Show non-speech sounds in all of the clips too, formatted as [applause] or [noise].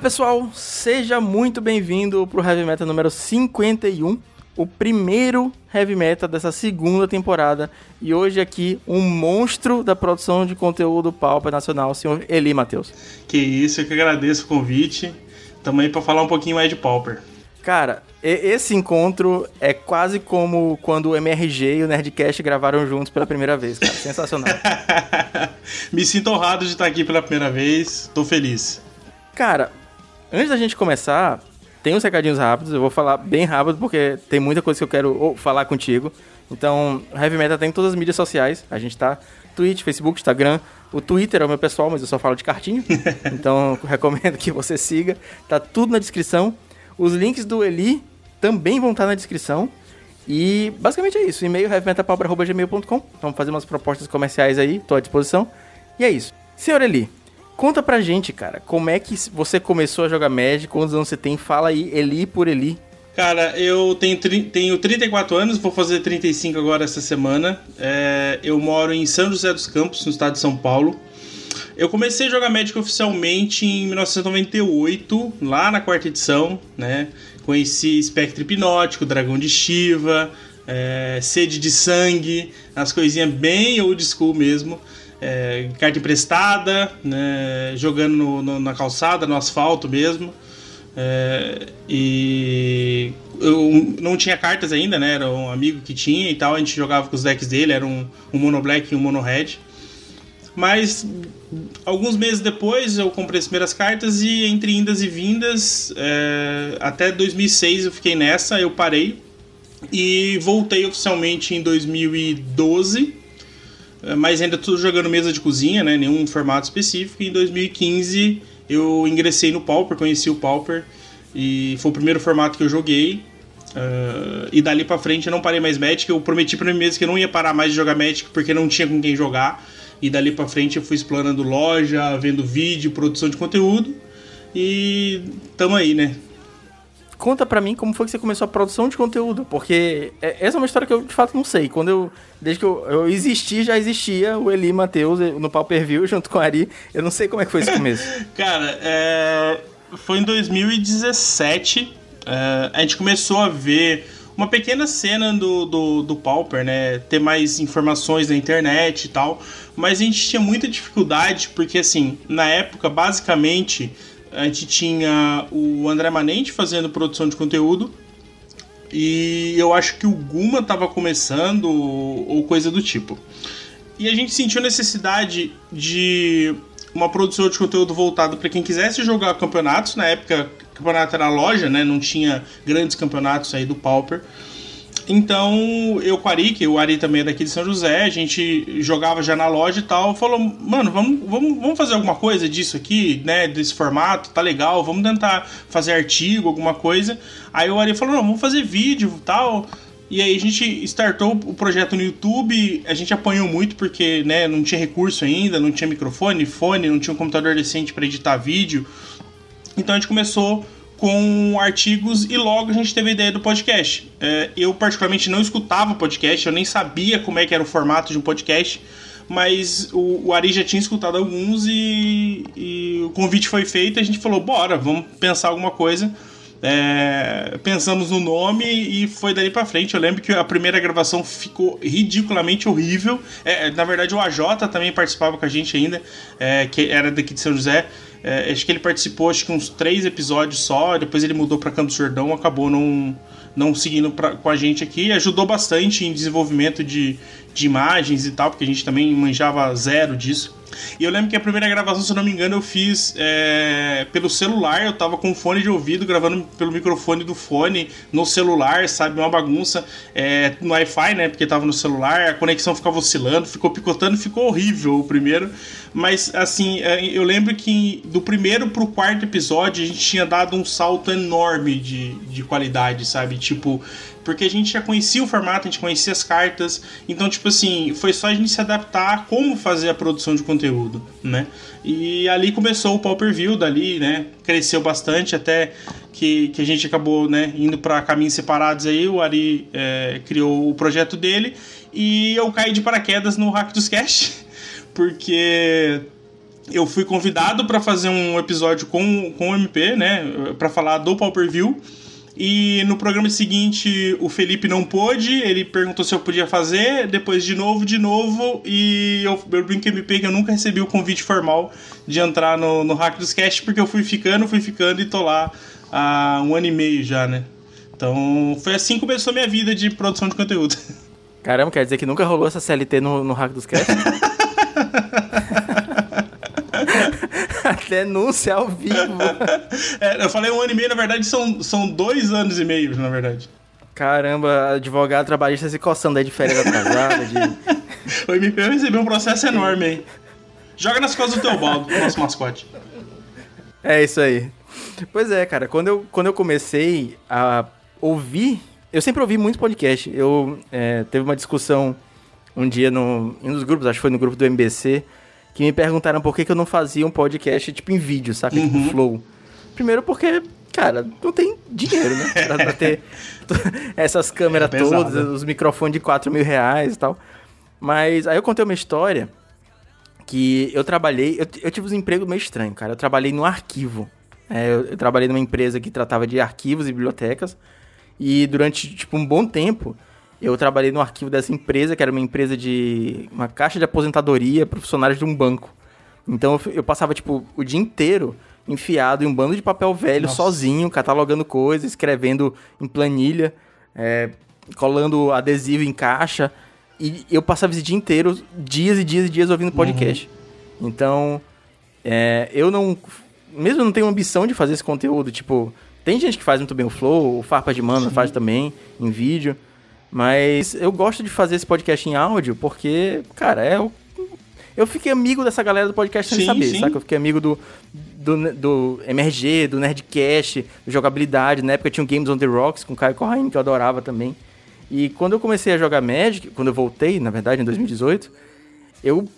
pessoal, seja muito bem-vindo pro Heavy Metal número 51, o primeiro Heavy Metal dessa segunda temporada. E hoje aqui, um monstro da produção de conteúdo Pauper Nacional, o senhor Eli Matheus. Que isso, eu que agradeço o convite. Também para falar um pouquinho mais de Pauper. Cara, esse encontro é quase como quando o MRG e o Nerdcast gravaram juntos pela primeira vez, cara. [laughs] Sensacional. Me sinto honrado de estar aqui pela primeira vez, tô feliz. Cara, antes da gente começar, tem uns recadinhos rápidos, eu vou falar bem rápido porque tem muita coisa que eu quero falar contigo. Então, Heavy Metal tem todas as mídias sociais, a gente tá Twitch, Facebook, Instagram, o Twitter é o meu pessoal, mas eu só falo de cartinho. [laughs] então, [laughs] recomendo que você siga. Tá tudo na descrição. Os links do Eli também vão estar na descrição. E basicamente é isso. E-mail heavymetalpower.gmail.com. Vamos fazer umas propostas comerciais aí, tô à disposição. E é isso. Senhor Eli, conta pra gente, cara, como é que você começou a jogar Magic, quantos anos você tem? Fala aí, Eli por Eli. Cara, eu tenho, tenho 34 anos, vou fazer 35 agora essa semana. É, eu moro em São José dos Campos, no estado de São Paulo. Eu comecei a jogar Magic oficialmente em 1998, lá na quarta edição, né? Conheci Spectre Hipnótico, Dragão de Shiva, é, Sede de Sangue, as coisinhas bem old school mesmo. É, carta emprestada, né? jogando no, no, na calçada, no asfalto mesmo. É, e eu não tinha cartas ainda, né? Era um amigo que tinha e tal. A gente jogava com os decks dele, era um, um Mono Black e um Mono Red. Mas alguns meses depois eu comprei as primeiras cartas e entre indas e vindas, é, até 2006 eu fiquei nessa, eu parei e voltei oficialmente em 2012, é, mas ainda tudo jogando mesa de cozinha, né, nenhum formato específico. E em 2015 eu ingressei no Pauper, conheci o Pauper e foi o primeiro formato que eu joguei. Uh, e dali pra frente eu não parei mais Magic. Eu prometi pra mim mesmo que eu não ia parar mais de jogar Magic porque não tinha com quem jogar. E dali para frente eu fui explorando loja, vendo vídeo, produção de conteúdo. E tamo aí, né? Conta pra mim como foi que você começou a produção de conteúdo, porque é, essa é uma história que eu de fato não sei. Quando eu. Desde que eu, eu existi, já existia o Eli Matheus no Pau Per View [laughs] junto com o Ari. Eu não sei como é que foi esse começo. [laughs] Cara, é, foi em 2017. É, a gente começou a ver uma pequena cena do, do, do Pauper, né? Ter mais informações na internet e tal. Mas a gente tinha muita dificuldade, porque assim, na época, basicamente, a gente tinha o André Manente fazendo produção de conteúdo. E eu acho que o Guma estava começando, ou coisa do tipo. E a gente sentiu necessidade de uma produção de conteúdo voltado para quem quisesse jogar campeonatos. Na época, campeonato era loja, né? Não tinha grandes campeonatos aí do Pauper. Então, eu com o Ari, que o Ari também é daqui de São José, a gente jogava já na loja e tal, falou, mano, vamos, vamos, vamos fazer alguma coisa disso aqui, né, desse formato, tá legal, vamos tentar fazer artigo, alguma coisa. Aí o Ari falou, não, vamos fazer vídeo e tal. E aí a gente startou o projeto no YouTube, a gente apanhou muito porque, né, não tinha recurso ainda, não tinha microfone, fone, não tinha um computador decente para editar vídeo. Então a gente começou com artigos e logo a gente teve a ideia do podcast. É, eu particularmente não escutava podcast, eu nem sabia como é que era o formato de um podcast, mas o, o Ari já tinha escutado alguns e, e o convite foi feito a gente falou, bora, vamos pensar alguma coisa. É, pensamos no nome e foi dali para frente. Eu lembro que a primeira gravação ficou ridiculamente horrível. É, na verdade, o AJ também participava com a gente ainda, é, que era daqui de São José. É, acho que ele participou acho que uns três episódios só, depois ele mudou para Campos Jordão, acabou não, não seguindo pra, com a gente aqui. Ajudou bastante em desenvolvimento de, de imagens e tal, porque a gente também manjava zero disso. E eu lembro que a primeira gravação, se eu não me engano, eu fiz é, pelo celular. Eu tava com fone de ouvido, gravando pelo microfone do fone no celular, sabe? Uma bagunça é, no Wi-Fi, né? Porque tava no celular, a conexão ficava oscilando, ficou picotando, ficou horrível o primeiro. Mas, assim, é, eu lembro que do primeiro pro quarto episódio a gente tinha dado um salto enorme de, de qualidade, sabe? Tipo, porque a gente já conhecia o formato, a gente conhecia as cartas, então, tipo assim, foi só a gente se adaptar a como fazer a produção de conteúdo, né? E ali começou o Pauper View, dali, né? Cresceu bastante até que, que a gente acabou, né, indo para caminhos separados aí, o Ari é, criou o projeto dele e eu caí de paraquedas no Hack dos Cash, [laughs] porque eu fui convidado para fazer um episódio com, com o MP, né? Para falar do Pauper View. E no programa seguinte o Felipe não pôde, ele perguntou se eu podia fazer, depois de novo, de novo, e eu, eu brinco MP que eu nunca recebi o convite formal de entrar no, no Hack dos Cast, porque eu fui ficando, fui ficando e tô lá há um ano e meio já, né? Então foi assim que começou a minha vida de produção de conteúdo. Caramba, quer dizer que nunca rolou essa CLT no, no Hack dos Cast? [laughs] Denúncia ao vivo. [laughs] É, eu falei um ano e meio, na verdade são, são dois anos e meio, na verdade. Caramba, advogado trabalhista se coçando aí de férias atrasada. De... [laughs] o MP recebeu um processo enorme aí. Joga nas costas do teu baldo, nosso mascote. É isso aí. Pois é, cara, quando eu, quando eu comecei a ouvir, eu sempre ouvi muito podcast. Eu é, teve uma discussão um dia no, em um dos grupos, acho que foi no grupo do MBC, que me perguntaram por que, que eu não fazia um podcast tipo em vídeo, sabe? Tipo uhum. Tipo flow. Primeiro porque, cara, não tem dinheiro, né? Pra, pra ter [laughs] essas câmeras é todas, os microfones de 4 mil reais e tal. Mas aí eu contei uma história que eu trabalhei, eu, eu tive um emprego meio estranho, cara. Eu trabalhei no arquivo. É, eu, eu trabalhei numa empresa que tratava de arquivos e bibliotecas. E durante, tipo, um bom tempo, eu trabalhei no arquivo dessa empresa, que era uma empresa de. uma caixa de aposentadoria para funcionários de um banco. Então eu, eu, passava, tipo, o dia inteiro enfiado em um bando de papel velho, Nossa. sozinho, catalogando coisas, escrevendo em planilha, é, colando adesivo em caixa. E eu passava esse dia inteiro, dias e dias e dias ouvindo podcast. Uhum. Então, é, eu não. Mesmo não tenho ambição de fazer esse conteúdo, tipo. Tem gente que faz muito bem o Flow, o Farpa de Mana Sim. faz também, em vídeo. Mas eu gosto de fazer esse podcast em áudio porque, cara, é o. Eu fiquei amigo dessa galera do podcast sem sim, saber, sim. sabe? Eu fiquei amigo do, do, do MRG, do Nerdcast, do Jogabilidade. Na época tinha o Games on the Rocks com o Caio Corraine, que eu adorava também. E quando eu comecei a jogar Magic, quando eu voltei, na verdade, em 2018, eu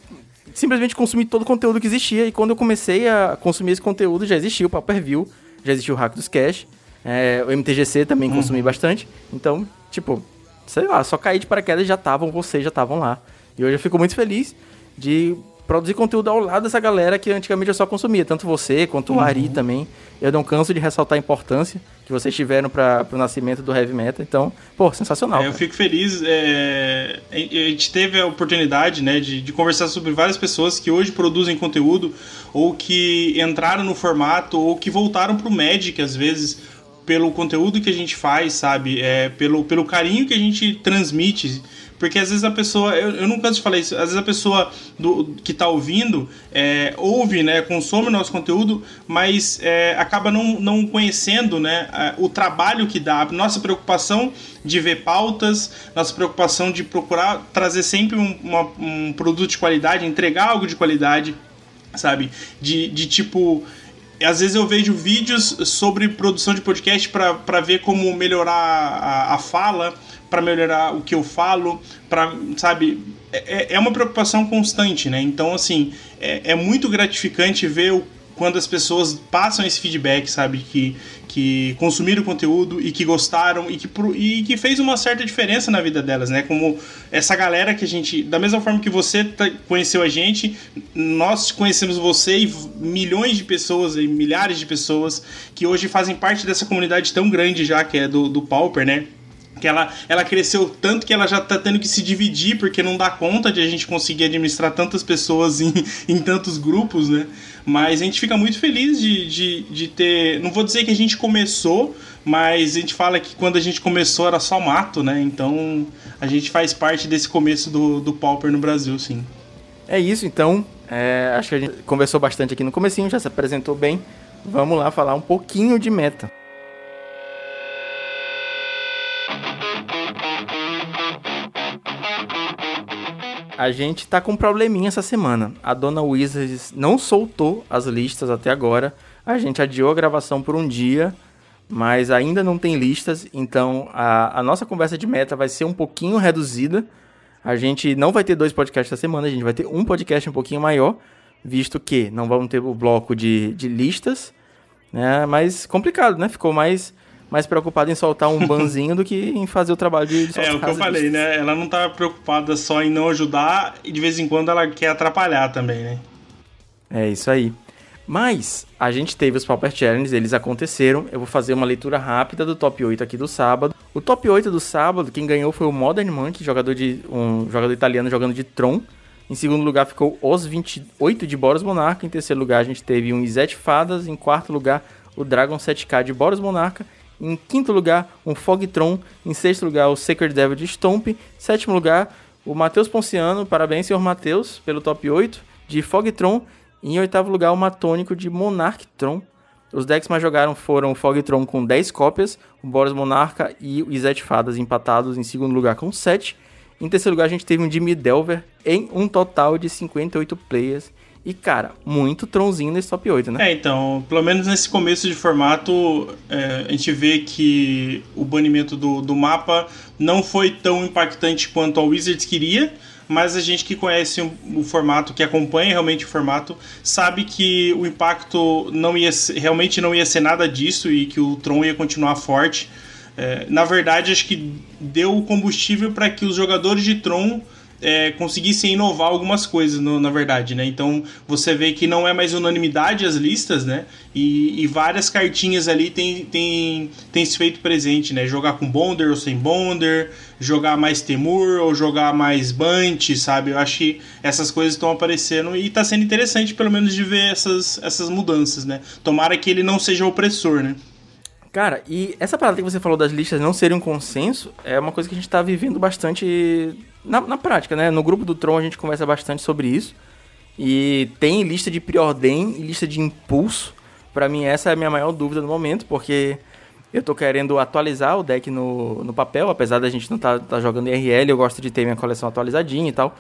simplesmente consumi todo o conteúdo que existia. E quando eu comecei a consumir esse conteúdo, já existia o Paper View, já existia o Hack dos Cash, é, o MTGC também uhum. consumi bastante. Então, tipo, sei lá, só caí de paraquedas e já estavam, vocês já estavam lá. E hoje eu fico muito feliz de produzir conteúdo ao lado dessa galera que antigamente eu só consumia, tanto você quanto uhum. o Ari também. Eu não canso de ressaltar a importância que vocês tiveram para o nascimento do heavy metal. Então, pô, sensacional. É, eu fico feliz. É... A gente teve a oportunidade né, de, de, conversar sobre várias pessoas que hoje produzem conteúdo ou que entraram no formato ou que voltaram para o Magic às vezes pelo conteúdo que a gente faz, sabe? É, pelo, pelo carinho que a gente transmite. Porque às vezes a pessoa, eu, eu de falar isso, às vezes a pessoa do, que está ouvindo é, ouve, né, consome nosso conteúdo, mas é, acaba não, não conhecendo né, o trabalho que dá, nossa preocupação de ver pautas, nossa preocupação de procurar trazer sempre um, uma, um produto de qualidade, entregar algo de qualidade, sabe? De, de tipo às vezes eu vejo vídeos sobre produção de podcast para ver como melhorar a, a fala, para melhorar o que eu falo, para sabe é, é uma preocupação constante, né? Então assim é, é muito gratificante ver o quando as pessoas passam esse feedback, sabe? Que, que consumiram o conteúdo e que gostaram e que, e que fez uma certa diferença na vida delas, né? Como essa galera que a gente. Da mesma forma que você tá, conheceu a gente, nós conhecemos você e milhões de pessoas, e milhares de pessoas que hoje fazem parte dessa comunidade tão grande já, que é do, do Pauper, né? Que ela, ela cresceu tanto que ela já está tendo que se dividir porque não dá conta de a gente conseguir administrar tantas pessoas [laughs] em, em tantos grupos, né? Mas a gente fica muito feliz de, de, de ter. Não vou dizer que a gente começou, mas a gente fala que quando a gente começou era só mato, né? Então a gente faz parte desse começo do, do Pauper no Brasil, sim. É isso, então. É, acho que a gente conversou bastante aqui no comecinho, já se apresentou bem. Vamos lá falar um pouquinho de meta. A gente tá com um probleminha essa semana. A dona Wizards não soltou as listas até agora. A gente adiou a gravação por um dia, mas ainda não tem listas. Então a, a nossa conversa de meta vai ser um pouquinho reduzida. A gente não vai ter dois podcasts essa semana, a gente vai ter um podcast um pouquinho maior, visto que não vamos ter o bloco de, de listas. Né? Mas complicado, né? Ficou mais mais preocupada em soltar um [laughs] banzinho do que em fazer o trabalho de, de É, o que eu falei, né? Ela não tá preocupada só em não ajudar e de vez em quando ela quer atrapalhar também, né? É isso aí. Mas a gente teve os Pauper Challenges, eles aconteceram. Eu vou fazer uma leitura rápida do top 8 aqui do sábado. O top 8 do sábado, quem ganhou foi o Modern Monkey, jogador de um jogador italiano jogando de Tron. Em segundo lugar ficou os 28 de Boros Monarca. Em terceiro lugar a gente teve um Izete Fadas. Em quarto lugar o Dragon 7K de Boros Monarca. Em quinto lugar, um Fogtron. Em sexto lugar, o Sacred Devil de Stomp. Sétimo lugar, o Matheus Ponciano. Parabéns, senhor Matheus, pelo top 8 de Fogtron. Em oitavo lugar, o Matônico de Monarchtron. Os decks mais jogaram foram o Fogtron com 10 cópias, o Boros Monarca e o Izete Fadas empatados em segundo lugar com 7. Em terceiro lugar, a gente teve um Jimmy Delver em um total de 58 players. E, cara, muito tronzinho nesse top 8, né? É, então, pelo menos nesse começo de formato, é, a gente vê que o banimento do, do mapa não foi tão impactante quanto a Wizards queria, mas a gente que conhece o, o, formato, que acompanha realmente o formato, sabe que o impacto não ia realmente não ia ser nada disso e que o Tron ia continuar forte. É, na verdade, acho que deu o combustível para que os jogadores de Tron é, conseguissem inovar algumas coisas, no, na verdade, né? Então você vê que não é mais unanimidade as listas, né? E, e várias cartinhas ali tem, tem, tem se feito presente, né? Jogar com Bonder ou sem Bonder, jogar mais Temur ou jogar mais Bunt, sabe? Eu acho que essas coisas estão aparecendo e está sendo interessante, pelo menos, de ver essas, essas mudanças, né? Tomara que ele não seja opressor, né? Cara, e essa parada que você falou das listas não serem um consenso é uma coisa que a gente tá vivendo bastante na, na prática, né? No grupo do Tron a gente conversa bastante sobre isso. E tem lista de preordem e lista de impulso. Para mim, essa é a minha maior dúvida no momento, porque eu tô querendo atualizar o deck no, no papel, apesar da gente não tá, tá jogando RL, eu gosto de ter minha coleção atualizadinha e tal.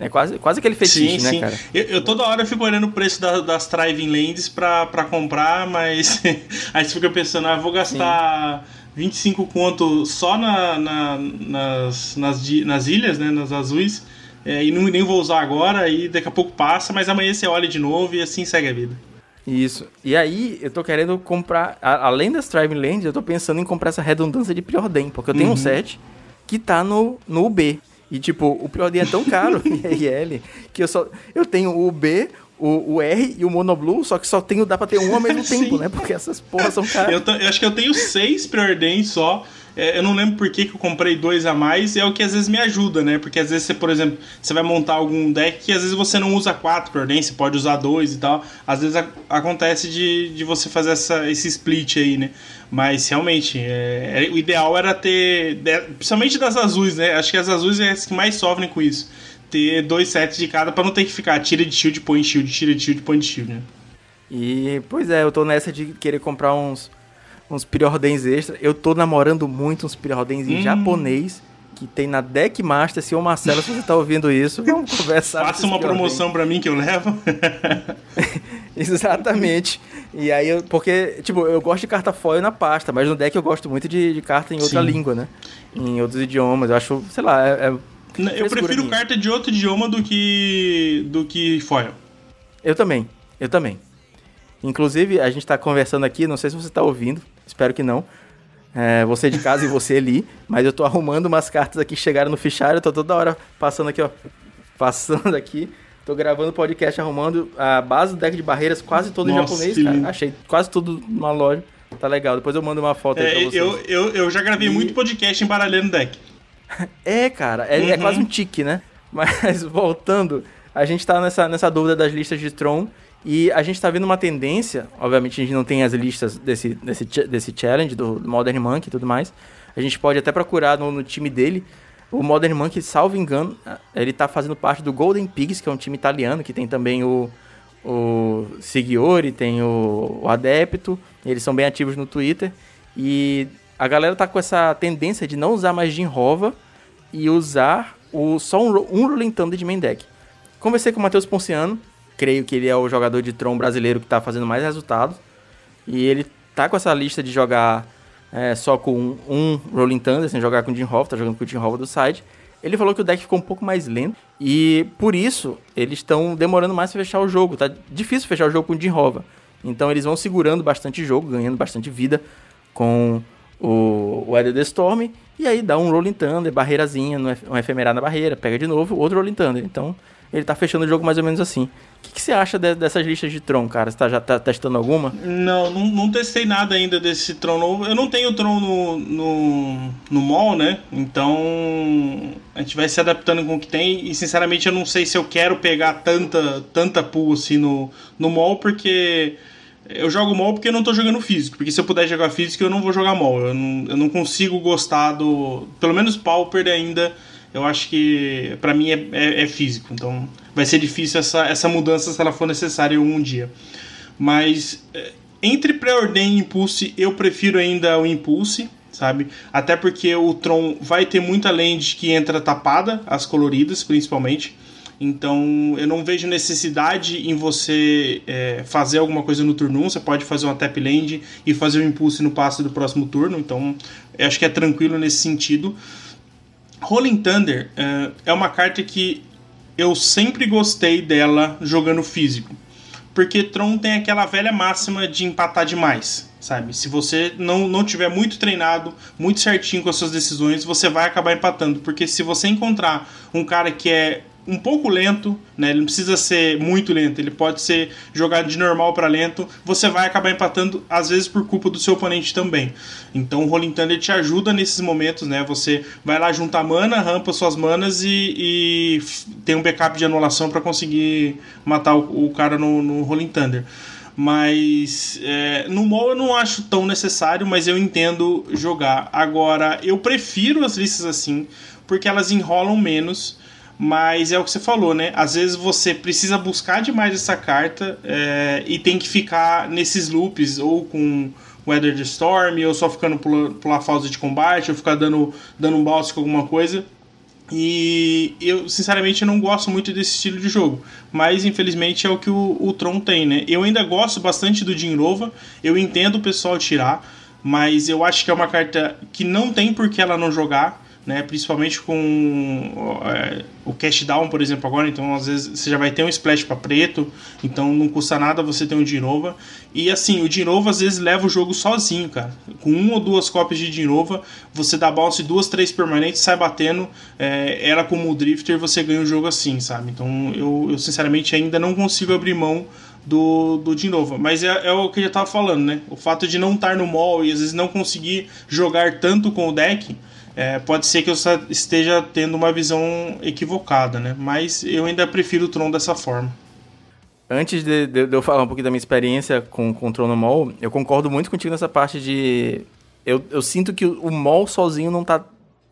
É quase, quase aquele fetiche, sim, né, sim. cara? Eu, eu, toda hora fico olhando o preço da, das Thriving Lands pra, pra comprar, mas [laughs] aí você fica pensando, ah, vou gastar sim. 25 conto só na, na, nas, nas, nas ilhas, né, nas azuis, é, e não, nem vou usar agora, e daqui a pouco passa, mas amanhã você olha de novo e assim segue a vida. Isso. E aí, eu tô querendo comprar, a, além das Thriving Lands, eu tô pensando em comprar essa redundância de preordem, porque eu tenho uhum. um set que tá no, no UB. E, tipo, o Preordem é tão caro [laughs] [laughs] em RL que eu só. Eu tenho o B, o, o R e o Monoblue, só que só tenho, dá pra ter um ao mesmo [laughs] tempo, né? Porque essas porras são caras. Eu, eu, acho que eu tenho seis Preordens só. É, eu não lembro por que, que eu comprei dois a mais, é o que às vezes me ajuda, né? Porque às vezes você, por exemplo, você vai montar algum deck que às vezes você não usa quatro Preordens, você pode usar dois e tal. Às vezes a, acontece de, de você fazer essa, esse split aí, né? Mas realmente, é, é, o ideal era ter. Principalmente das azuis, né? Acho que as azuis é as que mais sofrem com isso. Ter dois sets de cada para não ter que ficar tira de shield, põe shield, tira de shield, põe de shield, né? E, pois é, eu tô nessa de querer comprar uns, uns preordens extra. Eu tô namorando muito uns preordens em hum. japonês que tem na Deck Master. Se o Marcelo, se você tá ouvindo isso, vamos [laughs] conversar. Faça uma promoção para mim que eu levo. [laughs] Exatamente. E aí, eu, porque, tipo, eu gosto de carta foil na pasta, mas no deck eu gosto muito de, de carta em outra Sim. língua, né? Em outros idiomas. Eu acho, sei lá, é. é eu prefiro minha. carta de outro idioma do que, do que foil. Eu também, eu também. Inclusive, a gente tá conversando aqui, não sei se você tá ouvindo, espero que não. É, você de casa e você ali, mas eu tô arrumando umas cartas aqui que chegaram no fichário, tô toda hora passando aqui, ó. Passando aqui. Tô gravando podcast arrumando a base do deck de barreiras quase todo Nossa, em japonês, cara. Achei quase tudo numa loja. Tá legal. Depois eu mando uma foto é, aí pra vocês. Eu, eu, eu já gravei e... muito podcast embaralhando deck. [laughs] é, cara. É, é uhum. é, quase um tique, né? [laughs] Mas voltando, a gente tá nessa, nessa dúvida das listas de Tron. E a gente tá vendo uma tendência. Obviamente a gente não tem as listas desse, desse, desse challenge, do Modern Monkey e tudo mais. A gente pode até procurar no, no time dele. O Modern Monkey, salvo engano, ele tá fazendo parte do Golden Pigs, que é um time italiano, que tem também o, o Sigiori, tem o, o Adepto, eles são bem ativos no Twitter. E a galera tá com essa tendência de não usar mais Jinrova e usar o, só um, um Rolling Thunder de main deck. Conversei com o Matheus Ponciano, creio que ele é o jogador de Tron brasileiro que tá fazendo mais resultados. E ele tá com essa lista de jogar é, só com um, Rolling Thunder, sem jogar com o Jim Hoff, tá jogando com o Jim Hoff do side. Ele falou que o deck ficou um pouco mais lento e por isso eles estão demorando mais para fechar o jogo. Tá difícil fechar o jogo com o Jim. Então eles vão segurando bastante jogo, ganhando bastante vida com o, o the Storm. E aí dá um Rolling Thunder, barreirazinha, um efemerar na barreira, pega de novo, outro Rolling Thunder. Então ele tá fechando o jogo mais ou menos assim. O que, que você acha de, dessas listas de Tron, cara? Você tá, já tá testando alguma? Não, não, não, testei nada ainda desse Tron novo. Eu não tenho Tron no, no, no mall, né? Então a gente vai se adaptando com o que tem. E sinceramente eu não sei se eu quero pegar tanta, tanta pool assim no, no mall, porque eu jogo mall porque eu não tô jogando físico. Porque se eu puder jogar físico, eu não vou jogar mall. Eu não, eu não consigo gostar do. Pelo menos Pauper ainda. Eu acho que para mim é, é, é, físico. Então vai ser difícil essa, essa mudança se ela for necessária um dia. Mas é, entre pré-ordem e Impulse, eu prefiro ainda o Impulse, sabe? Até porque o Tron vai ter muita land que entra tapada, as coloridas principalmente. Então eu não vejo necessidade em você é, fazer alguma coisa no turno 1. Você pode fazer uma tap land e fazer o um impulso no passe do próximo turno. Então acho que é tranquilo nesse sentido. Rolling Thunder é, é uma carta que eu sempre gostei dela jogando físico. Porque Tron tem aquela velha máxima de empatar demais, sabe? Se você não, não tiver muito treinado, muito certinho com as suas decisões, você vai acabar empatando. Porque se você encontrar um cara que é um pouco lento, né? Ele não precisa ser muito lento, ele pode ser jogado de normal para lento. Você vai acabar empatando às vezes por culpa do seu oponente também. Então o Rolling Thunder te ajuda nesses momentos, né? Você vai lá juntar mana, rampa suas manas e, e tem um backup de anulação para conseguir matar o, o cara no, no, Rolling Thunder. Mas é, no MOL eu não acho tão necessário, mas eu entendo jogar. Agora, eu prefiro as listas assim, porque elas enrolam menos mas é o que você falou, né? Às vezes você precisa buscar demais essa carta é, e tem que ficar nesses loops, ou com Weather the Storm, ou só ficando pular, pular fausa de combate, ou ficar dando, dando um bounce com alguma coisa. E eu, sinceramente, não gosto muito desse estilo de jogo. Mas, infelizmente, é o que o, o Tron tem, né? Eu ainda gosto bastante do Jinrova. Eu entendo o pessoal tirar. Mas eu acho que é uma carta que não tem por que ela não jogar né? Principalmente com é, o cash down, por exemplo, agora, então às vezes você já vai ter um splash para preto, então não custa nada você ter um Dinova. E assim, o Dinova às vezes leva o jogo sozinho, cara. Com uma ou duas cópias de Dinova, você dá bounce duas, três permanentes, sai batendo, é, ela como o Drifter, você ganha o jogo assim, sabe? Então eu, eu sinceramente ainda não consigo abrir mão do, do de novo. Mas é, é, o que eu já tava falando, né? O fato de não estar no mall e às vezes não conseguir jogar tanto com o deck é, pode ser que eu esteja tendo uma visão equivocada, né? Mas eu ainda prefiro o Tron dessa forma. Antes de, de, de, eu falar um pouquinho da minha experiência com, com o Tron no Mall, eu concordo muito contigo nessa parte de. Eu, eu sinto que o, Mall sozinho não tá.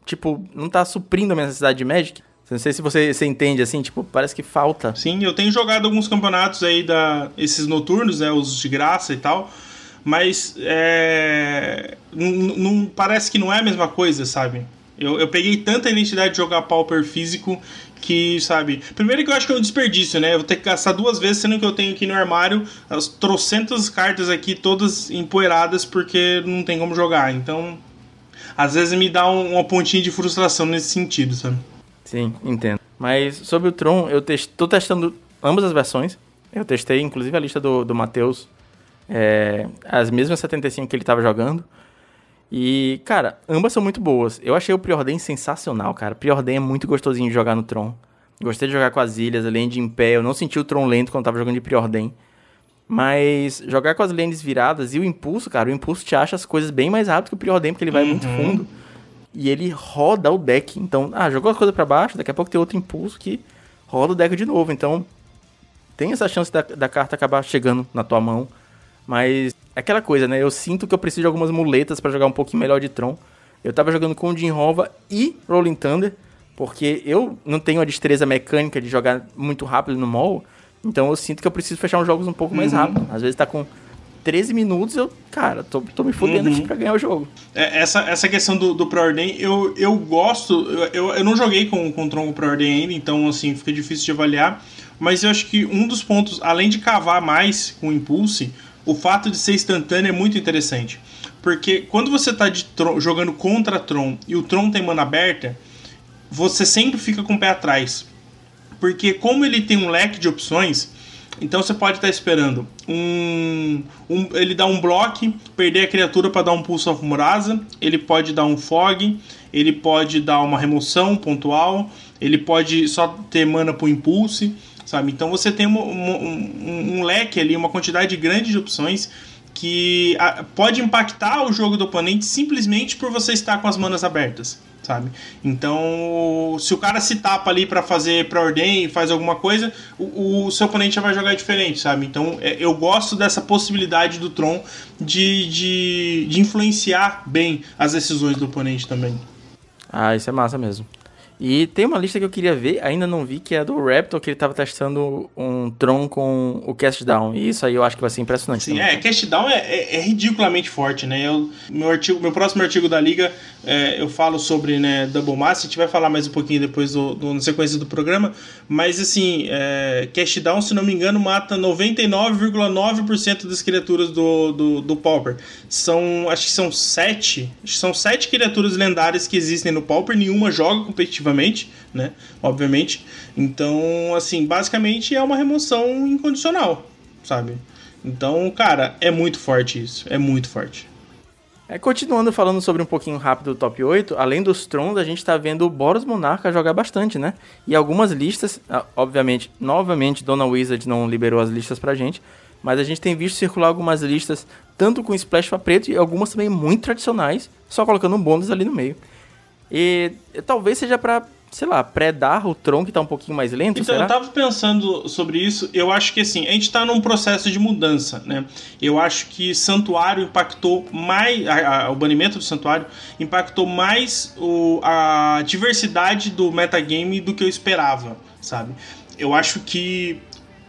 Tipo, não tá suprindo a minha necessidade de Magic. Não sei se você, você entende assim, tipo, parece que falta. Sim, eu tenho jogado alguns campeonatos aí da esses noturnos, né, os de graça e tal mas é, não, parece que não é a mesma coisa, sabe? Eu, eu peguei tanta identidade de jogar Pauper físico que, sabe? Primeiro que eu acho que é um desperdício, né? Eu vou ter que gastar duas vezes, sendo que eu tenho aqui no armário as trocentas cartas aqui, todas empoeiradas, porque não tem como jogar. Então, às vezes me dá um, uma pontinha de frustração nesse sentido, sabe? Sim, entendo. Mas sobre o Tron, eu estou testando ambas as versões. Eu testei, inclusive, a lista do, do Matheus é, as mesmas 75 que ele estava jogando. E, cara, ambas são muito boas. Eu achei o Preordain sensacional, cara. Preordain é muito gostosinho de jogar no Tron. Gostei de jogar com as ilhas, além de em pé. Eu não senti o Tron lento quando tava jogando de Preordain. Mas jogar com as lanes viradas e o impulso, cara, o impulso te acha as coisas bem mais rápido que o Preordain, porque ele vai uhum. muito fundo. E ele roda o deck. Então, ah, jogou as coisas para baixo, daqui a pouco tem outro impulso que roda o deck de novo. Então, tem essa chance da, da carta acabar chegando na tua mão. Mas é aquela coisa, né? Eu sinto que eu preciso de algumas muletas para jogar um pouquinho melhor de Tron. Eu tava jogando com Hova e Rolling Thunder, porque eu não tenho a destreza mecânica de jogar muito rápido no mall. Então eu sinto que eu preciso fechar os jogos um pouco mais uhum. rápido. Às vezes tá com 13 minutos, eu, cara, tô, tô me fudendo uhum. aqui pra ganhar o jogo. É, essa, essa questão do, do Preordem, eu, eu gosto. Eu, eu não joguei com, com o Tron Preordem ainda, então assim, fica difícil de avaliar. Mas eu acho que um dos pontos, além de cavar mais com o Impulse, o fato de ser instantâneo é muito interessante. Porque quando você está jogando contra Tron e o Tron tem mana aberta, você sempre fica com o pé atrás. Porque como ele tem um leque de opções, então você pode estar tá esperando um, um, ele dá um bloco, perder a criatura para dar um pulso of Murasa, ele pode dar um fog, ele pode dar uma remoção pontual, ele pode só ter mana pro impulse, sabe? Então você tem um, um, um leque ali, uma quantidade grande de opções que pode impactar o jogo do oponente simplesmente por você estar com as manas abertas sabe? Então, se o cara se tapa ali para fazer pré-ordem e faz alguma coisa, o, o, seu oponente já vai jogar diferente, sabe? Então, é, eu gosto dessa possibilidade do Tron de, de, de influenciar bem as decisões do oponente também. Ah, isso é massa mesmo. E tem uma lista que eu queria ver, ainda não vi, que é do Raptor, que ele estava testando um Tron com o Cast Down. E isso aí eu acho que vai ser impressionante. Sim, também. é, Cast Down é, é, é, ridiculamente forte, né? Eu, meu, artigo, meu próximo artigo da Liga, é, eu falo sobre né, Double Mass, a gente vai falar mais um pouquinho depois do, do na sequência do programa. Mas assim, é, Cast Down, se não me engano, mata 99,9% das criaturas do, do, do Pauper. São, acho que são sete, são sete criaturas lendárias que existem no Pauper, nenhuma joga competitivamente efetivamente, né? Obviamente. Então, assim, basicamente é uma remoção incondicional, sabe? Então, cara, é muito forte isso. É muito forte. É, continuando falando sobre um pouquinho rápido do top 8, além dos Trons, a gente tá vendo o Boros Monarca jogar bastante, né? E algumas listas, ah, obviamente, novamente, Dona Wizard não liberou as listas pra gente, mas a gente tem visto circular algumas listas, tanto com splash pra preto e algumas também muito tradicionais, só colocando um bônus ali no meio. E talvez seja para sei lá, predar o Tron que tá um pouquinho mais lento, Então, será? eu tava pensando sobre isso, eu acho que assim, a gente tá num processo de mudança, né? Eu acho que Santuário impactou mais, a, a, o banimento do Santuário impactou mais o, a diversidade do metagame do que eu esperava, sabe? Eu acho que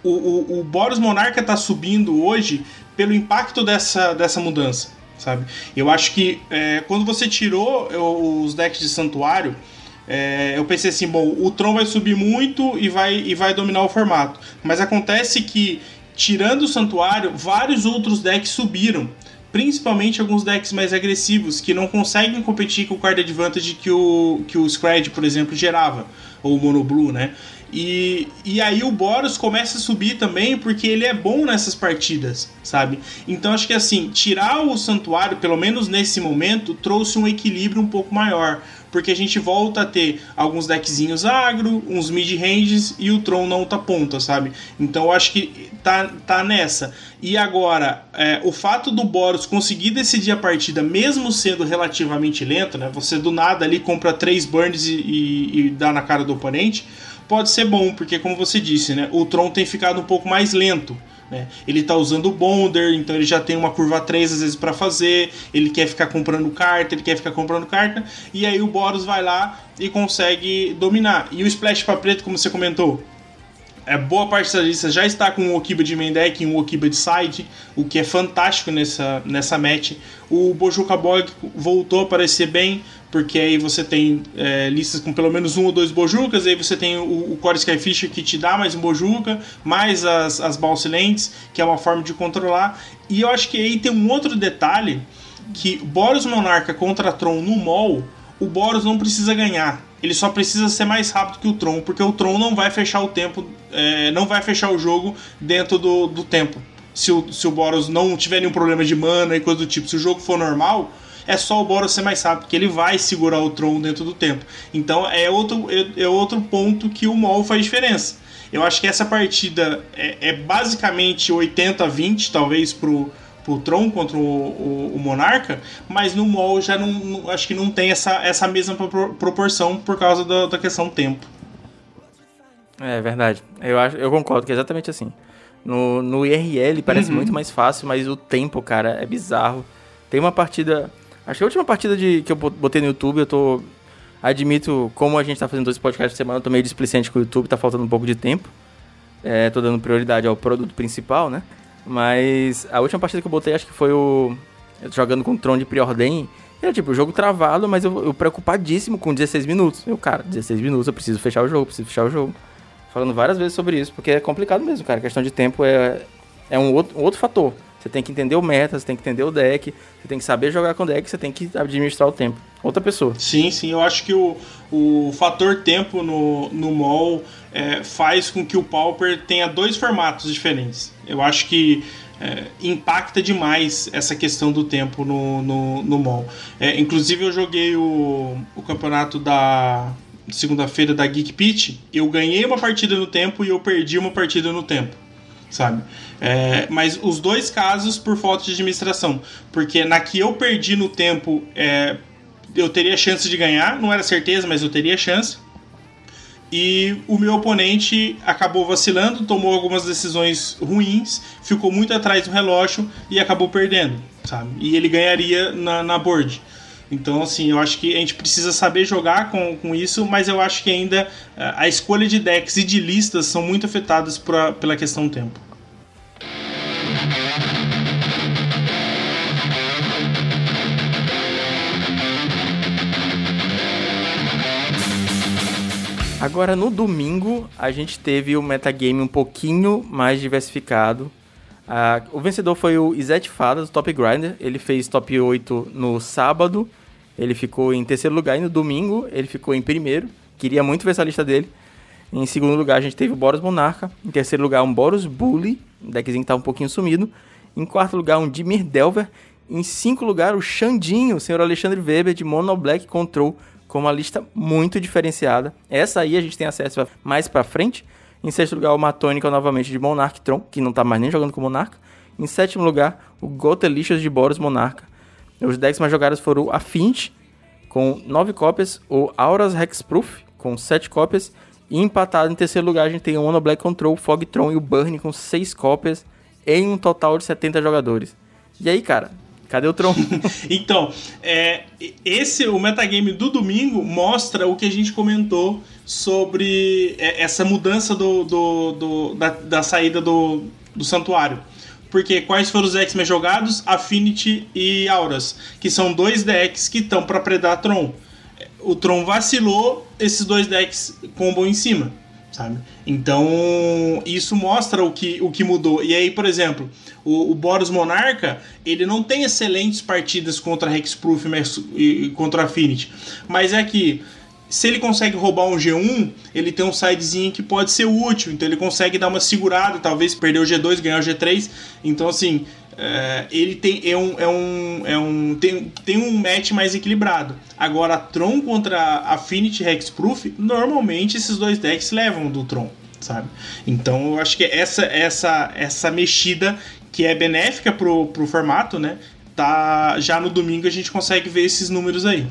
o, o, o Boros Monarca tá subindo hoje pelo impacto dessa, dessa mudança sabe? Eu acho que é, quando você tirou os decks de santuário, é, eu pensei assim, bom, o Tron vai subir muito e vai, e vai dominar o formato. Mas acontece que, tirando o santuário, vários outros decks subiram. Principalmente alguns decks mais agressivos, que não conseguem competir com o card advantage que o, que o Scred, por exemplo, gerava. Ou o Mono Blue, né? E, e aí o Boros começa a subir também porque ele é bom nessas partidas, sabe? Então acho que assim, tirar o santuário, pelo menos nesse momento, trouxe um equilíbrio um pouco maior. Porque a gente volta a ter alguns deckzinhos agro, uns mid-ranges e o Tron não tá ponta, sabe? Então acho que tá, tá nessa. E agora, é, o fato do Boros conseguir decidir a partida, mesmo sendo relativamente lento, né? Você do nada ali compra três burns e, e, e dá na cara do oponente pode ser bom, porque como você disse, né, o Tron tem ficado um pouco mais lento. Né? Ele está usando o Bonder, então ele já tem uma curva 3 às vezes para fazer, ele quer ficar comprando carta, ele quer ficar comprando carta, e aí o Boros vai lá e consegue dominar. E o Splash para preto, como você comentou, é, boa parte da lista já está com o Okiba de main deck e um Okiba de side, o que é fantástico nessa, nessa match. O Bojuka voltou a aparecer bem, porque aí você tem é, listas com pelo menos um ou dois Bojukas, aí você tem o, o Core Skyfisher que te dá mais um Bojuka, mais as, as Bounce Lentes, que é uma forma de controlar. E eu acho que aí tem um outro detalhe, que Boros Monarca contra Tron no mall, o Boros não precisa ganhar. Ele só precisa ser mais rápido que o Tron, porque o Tron não vai fechar o tempo, é, não vai fechar o jogo dentro do, do tempo. Se o, se o Boros não tiver nenhum problema de mana e coisa do tipo, se o jogo for normal, é só o Boros ser mais rápido, porque ele vai segurar o Tron dentro do tempo. Então é outro, é, é outro ponto que o Mol faz diferença. Eu acho que essa partida é, é basicamente 80-20, talvez, pro, pro Tron contra o, o, o, Monarca, mas no Mol já não, não, acho que não tem essa, essa mesma proporção por causa da, da questão tempo. É verdade. Eu, acho, eu concordo que é exatamente assim. No, no IRL parece uhum. muito mais fácil, mas o tempo, cara, é bizarro. Tem uma partida Acho que a última partida de, que eu botei no YouTube, eu tô. Admito, como a gente tá fazendo dois podcasts por semana, eu tô meio displicente com o YouTube, tá faltando um pouco de tempo. É, tô dando prioridade ao produto principal, né? Mas a última partida que eu botei, acho que foi o. Jogando com o Tron de preordem. Era tipo, o jogo travado, mas eu, eu preocupadíssimo com 16 minutos. Eu, cara, 16 minutos, eu preciso fechar o jogo, preciso fechar o jogo. Falando várias vezes sobre isso, porque é complicado mesmo, cara. A questão de tempo é, é um outro, um outro fator. Você tem que entender o meta, você tem que entender o deck, você tem que saber jogar com o deck, você tem que administrar o tempo. Outra pessoa. Sim, sim, eu acho que o, o fator tempo no, no mall é, faz com que o Pauper tenha dois formatos diferentes. Eu acho que é, impacta demais essa questão do tempo no, no, no mall. É, inclusive eu joguei o, o campeonato da segunda-feira da Geek Pitch, eu ganhei uma partida no tempo e eu perdi uma partida no tempo, sabe? É, mas os dois casos por falta de administração, porque na que eu perdi no tempo, é, eu teria chance de ganhar, não era certeza, mas eu teria chance. E o meu oponente acabou vacilando, tomou algumas decisões ruins, ficou muito atrás do relógio e acabou perdendo, sabe? E ele ganharia na, na board. Então, assim, eu acho que a gente precisa saber jogar com, com isso, mas eu acho que ainda eh, a escolha de decks e de listas são muito afetadas pra, pela questão do tempo. Agora no domingo a gente teve o metagame um pouquinho mais diversificado. Uh, o vencedor foi o Izet Fadas, Top Grinder. Ele fez top 8 no sábado. Ele ficou em terceiro lugar e no domingo ele ficou em primeiro. Queria muito ver essa lista dele. Em segundo lugar a gente teve o Boros Monarca. Em terceiro lugar um Boros Bully, um deckzinho que tá um pouquinho sumido. Em quarto lugar um Dimir Delver. Em cinco lugar o Xandinho, o senhor Alexandre Weber de Mono Black Control com uma lista muito diferenciada. Essa aí a gente tem acesso mais para frente. Em sexto lugar, o Matônica novamente de Monarch Tron, que não tá mais nem jogando com Monarca. Em sétimo lugar, o Gotelicious de Boros Monarca. Os decks mais jogados foram o Affinity, com 9 cópias, o Auras Hexproof, com 7 cópias. E empatado em terceiro lugar, a gente tem o Mono Black Control, Fog Tron e o Burn com 6 cópias, em um total de 70 jogadores. E aí, cara, Cadê o Tron? [laughs] então, é, esse, o metagame do domingo mostra o que a gente comentou sobre é, essa mudança do, do, do da, da, saída do, do santuário. Porque quais foram os decks mais jogados? Affinity e Auras, que são dois decks que estão para predar Tron. O Tron vacilou, esses dois decks combam em cima sabe? Então, isso mostra o que, o que mudou. E aí, por exemplo, o, o Boros Monarca, ele não tem excelentes partidas contra Hexproof e contra Affinity, mas é que se ele consegue roubar um G1, ele tem um sidezinho que pode ser útil, então ele consegue dar uma segurada, talvez perder o G2, ganhar o G3. Então, assim, é, ele tem, é um, é um, é um, tem, tem um match mais equilibrado. Agora, Tron contra Affinity Hexproof, normalmente esses dois decks levam do Tron, sabe? Então eu acho que essa, essa, essa mexida que é benéfica pro, pro formato, né? Tá, já no domingo a gente consegue ver esses números aí.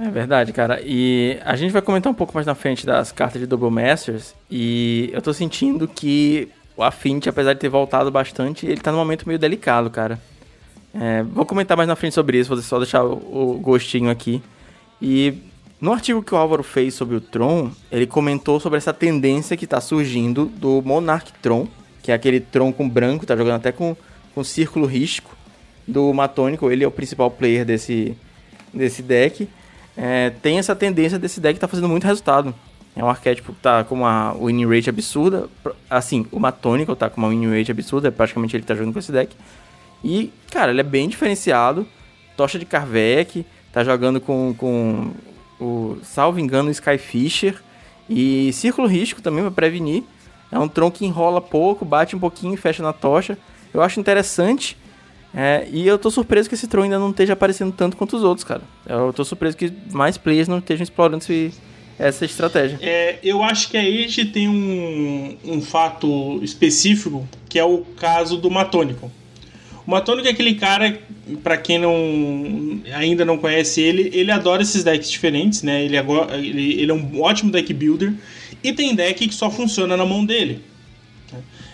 É verdade, cara. E a gente vai comentar um pouco mais na frente das cartas de Double Masters. E eu tô sentindo que o Affinity, apesar de ter voltado bastante, ele tá num momento meio delicado, cara. É, vou comentar mais na frente sobre isso, vou só deixar o, o gostinho aqui. E no artigo que o Álvaro fez sobre o Tron, ele comentou sobre essa tendência que está surgindo do Monarch Tron, que é aquele Tron com branco, tá jogando até com, com círculo risco, do Matônico, ele é o principal player desse, desse deck. É, tem essa tendência desse deck tá fazendo muito resultado. É um arquétipo que tá com uma winning rate absurda. Assim, o Matônico tá com uma winning rate absurda, praticamente ele tá jogando com esse deck. E, cara, ele é bem diferenciado. Tocha de Carvec, tá jogando com, com o, salvo engano, Skyfisher. E Círculo Risco também para prevenir. É um tronco que enrola pouco, bate um pouquinho fecha na tocha. Eu acho interessante. É, e eu tô surpreso que esse Tron ainda não esteja aparecendo tanto quanto os outros, cara. Eu tô surpreso que mais players não estejam explorando esse, essa estratégia. É, eu acho que aí a gente tem um, um fato específico, que é o caso do Matônico. O Matônico é aquele cara, para quem não ainda não conhece ele, ele adora esses decks diferentes, né? Ele, ele, ele é um ótimo deck builder e tem deck que só funciona na mão dele.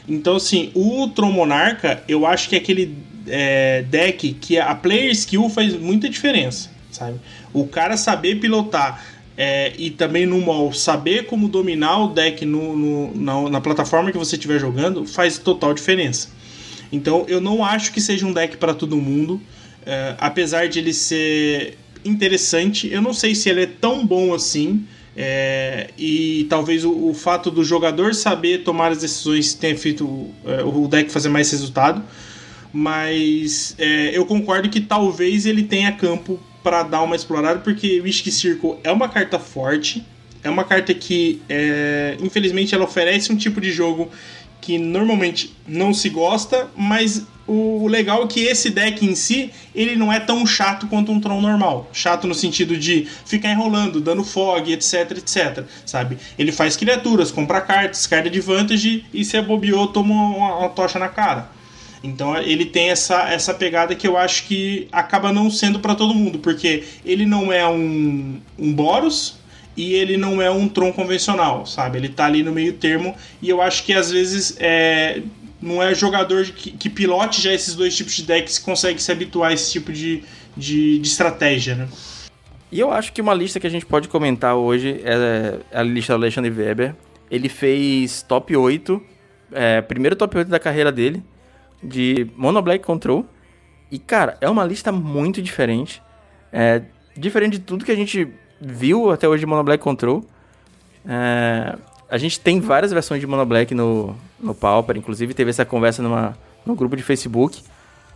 Então, assim, o Tron Monarca, eu acho que é aquele é, deck que a player skill faz muita diferença, sabe? O cara saber pilotar é, e também no mall saber como dominar o deck no, no na, na, plataforma que você estiver jogando faz total diferença. Então eu não acho que seja um deck para todo mundo, é, apesar de ele ser interessante, eu não sei se ele é tão bom assim. É, e talvez o, o, fato do jogador saber tomar as decisões tenha feito é, o deck fazer mais resultado. Mas é, eu concordo que talvez ele tenha campo para dar uma explorada, porque Whisky Circle é uma carta forte, é uma carta que, é, infelizmente, ela oferece um tipo de jogo que normalmente não se gosta, mas o legal é que esse deck em si, ele não é tão chato quanto um Tron normal. Chato no sentido de ficar enrolando, dando fog, etc, etc, sabe? Ele faz criaturas, compra cartas, carta de vantage e se bobeou, toma uma, uma tocha na cara. Então ele tem essa, essa pegada que eu acho que acaba não sendo para todo mundo, porque ele não é um, um Boros, e ele não é um Tron convencional, sabe? Ele tá ali no meio termo e eu acho que às vezes é, não é jogador que, que, pilote já esses dois tipos de decks consegue se habituar a esse tipo de, de, de, estratégia, né? E eu acho que uma lista que a gente pode comentar hoje é a lista do Alexandre Weber. Ele fez top 8, é, primeiro top 8 da carreira dele, de Mono Black Control. E, cara, é uma lista muito diferente. É, diferente de tudo que a gente viu até hoje de Mono Black Control. É, a gente tem várias versões de Mono Black no, no Pauper, inclusive teve essa conversa numa, no grupo de Facebook.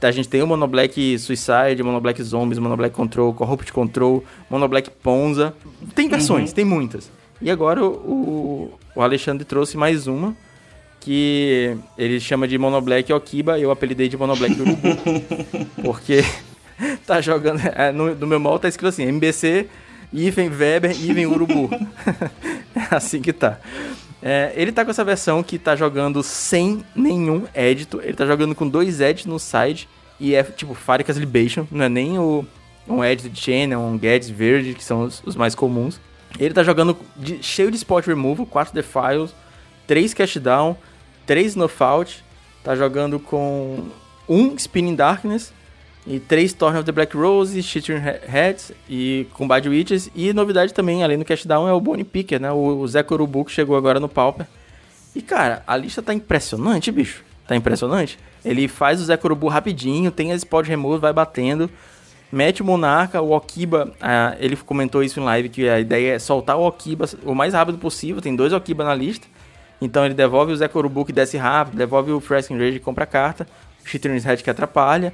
A gente tem o Mono Black Suicide, Mono Black Zombies, Mono Black Control, Corrupt Control, Mono Black Ponza. Tem versões, uhum. tem muitas. E agora o, o Alexandre trouxe mais uma, que ele chama de Mono Black Okiba, eu apelidei de Mono Black Urubu. [laughs] porque [laughs] tá jogando. É, no, no meu mal tá escrito assim: MBC Iven Weber, Iven Urubu. [laughs] é assim que tá. É, ele tá com essa versão que tá jogando sem nenhum edito. Ele tá jogando com dois edits no side. E é tipo Faricas Libation. Não é nem o, um edit de Channel, um Gads Verde, que são os, os, mais comuns. Ele tá jogando de, cheio de spot removal, 4 defiles, 3 cash down, 3 snuff out. Tá jogando com um Spinning Darkness e três Torn of the Black Rose, Shitting Heads e Combat Witches. E novidade também, além do Cashdown, é o Bonnie Picker, né? O, o Zé Corubu que chegou agora no Pauper. E cara, a lista tá impressionante, bicho. Tá impressionante. Ele faz o Zé Corubu rapidinho, tem as spot remove, vai batendo. Mete o Monarca, o Okiba, ah, ele comentou isso em live, que a ideia é soltar o Okiba o mais rápido possível. Tem dois Okiba na lista. Então ele devolve o Zé Corubu que desce rápido, devolve o Fresking Rage que compra carta. O Shitter's Head que atrapalha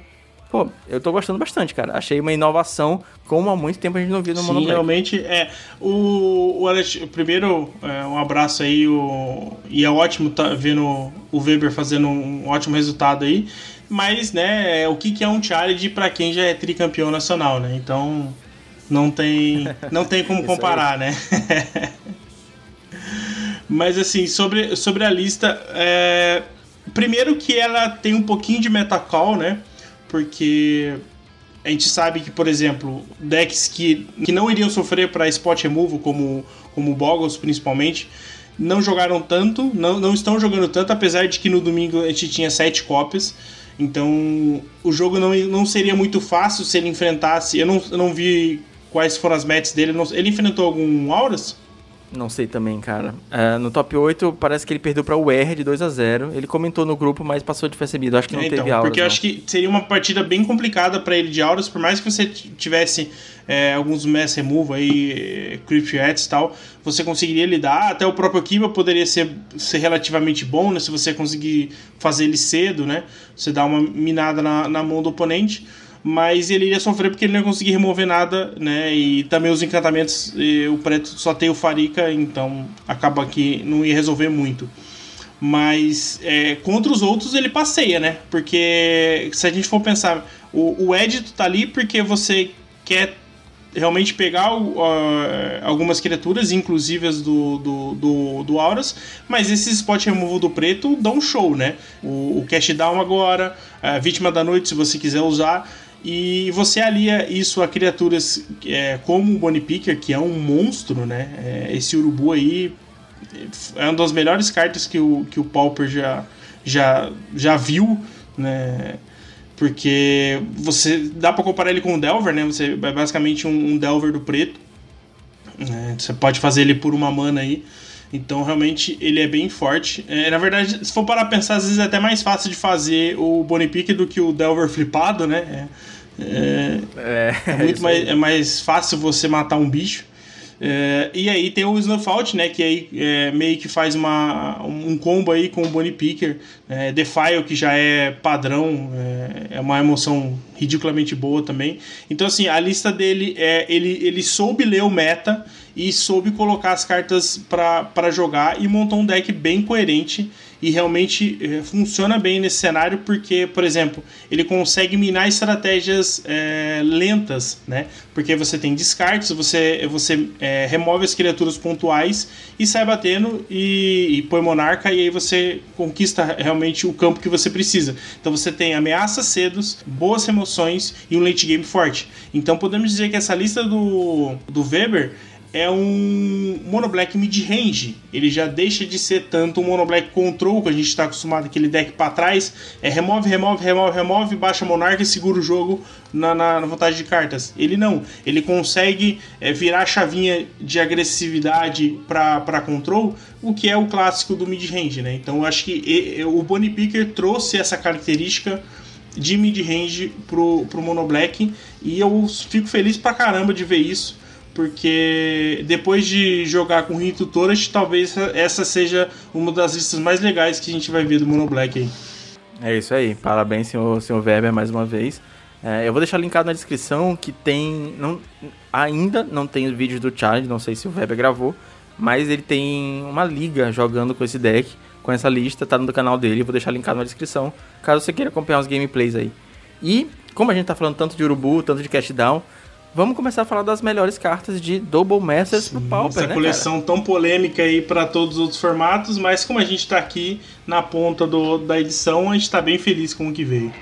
pô, eu tô gostando bastante, cara. Achei uma inovação como há muito tempo a gente não viu no Sim, realmente é. O, o Alex, primeiro, é, um abraço aí, o, e é ótimo tá vendo o Weber fazendo um ótimo resultado aí. Mas, né, é, o que, que é um challenge para quem já é tricampeão nacional, né? Então, não tem, não tem como [laughs] comparar, né? [laughs] Mas, assim, sobre, sobre a lista, é, primeiro que ela tem um pouquinho de metacall, né? porque a gente sabe que, por exemplo, decks que, que não iriam sofrer para spot removal, como, como Boggles principalmente, não jogaram tanto, não, não estão jogando tanto, apesar de que no domingo a gente tinha sete cópias. Então o jogo não, não seria muito fácil se ele enfrentasse. Eu não, eu não vi quais foram as matches dele. Não, ele enfrentou algum Auras? Não sei também, cara. É, no top 8, parece que ele perdeu para o R de 2 a 0 Ele comentou no grupo, mas passou de percebido. Acho que não é, então, teve auras. Porque eu acho que seria uma partida bem complicada para ele de auras, por mais que você tivesse é, alguns mass remove aí, crypt e tal, você conseguiria lidar. Até o próprio Kiba poderia ser, ser relativamente bom, né? Se você conseguir fazer ele cedo, né? Você dá uma minada na, na mão do oponente mas ele iria sofrer porque ele não ia conseguir remover nada, né? E também os encantamentos, o preto só tem o Farika, então acaba que não ia resolver muito. Mas é, contra os outros ele passeia, né? Porque se a gente for pensar, o, o Edito tá ali porque você quer realmente pegar uh, algumas criaturas, inclusive as do, do, do, do Auras, mas esse spot removal do preto dá um show, né? O, o Down agora, a Vítima da Noite, se você quiser usar. E você alia isso a criaturas é, como o Bonnie Picker, que é um monstro, né? É, esse urubu aí é uma das melhores cartas que o, que o Pauper já, já, já viu, né? Porque você dá para comparar ele com o Delver, né? Você é basicamente um, um Delver do preto. Né? Você pode fazer ele por uma mana aí. Então, realmente, ele é bem forte. É, na verdade, se for parar a pensar, às vezes é até mais fácil de fazer o Bonipique do que o Delver flipado, né? É, é, é, é muito mais, é mais fácil você matar um bicho. É, e aí tem o Snowfault, né? Que aí é, meio que faz uma, um combo aí com o Bonnie Picker. É, Defile, que já é padrão, é, é uma emoção ridiculamente boa também. Então, assim, a lista dele é. Ele, ele soube ler o meta e soube colocar as cartas para jogar e montou um deck bem coerente e realmente é, funciona bem nesse cenário porque, por exemplo, ele consegue minar estratégias é, lentas, né? Porque você tem descartes, você, você é, remove as criaturas pontuais e sai batendo e, e põe monarca e aí você conquista realmente o campo que você precisa. Então você tem ameaças cedos, boas remoções e um late game forte. Então podemos dizer que essa lista do, do Weber é um monoblack mid-range. Ele já deixa de ser tanto um monoblack control, que a gente está acostumado aquele deck para trás. É remove, remove, remove, remove, baixa monarca e segura o jogo na, na, na vantagem de cartas. Ele não. Ele consegue é, virar a chavinha de agressividade para control, o que é o clássico do mid-range, né? Então eu acho que e, e, o Bonnie Picker trouxe essa característica de mid-range pro, pro Mono e eu fico feliz pra caramba de ver isso porque depois de jogar com Rito Torres, talvez essa seja uma das listas mais legais que a gente vai ver do Mono Black aí. É isso aí, parabéns, senhor, senhor Weber, mais uma vez. É, eu vou deixar linkado na descrição que tem. Não, ainda não tem os vídeos do Charlie, não sei se o Weber gravou, mas ele tem uma liga jogando com esse deck, com essa lista, tá no canal dele, vou deixar linkado na descrição, caso você queira acompanhar os gameplays aí. E, como a gente tá falando tanto de Urubu, tanto de Cashdown, vamos começar a falar das melhores cartas de Double Masters Sim, pro Pauper, essa né, coleção cara? tão polêmica aí para todos os outros formatos, mas como a gente tá aqui na ponta do, da edição, a gente tá bem feliz com o que veio.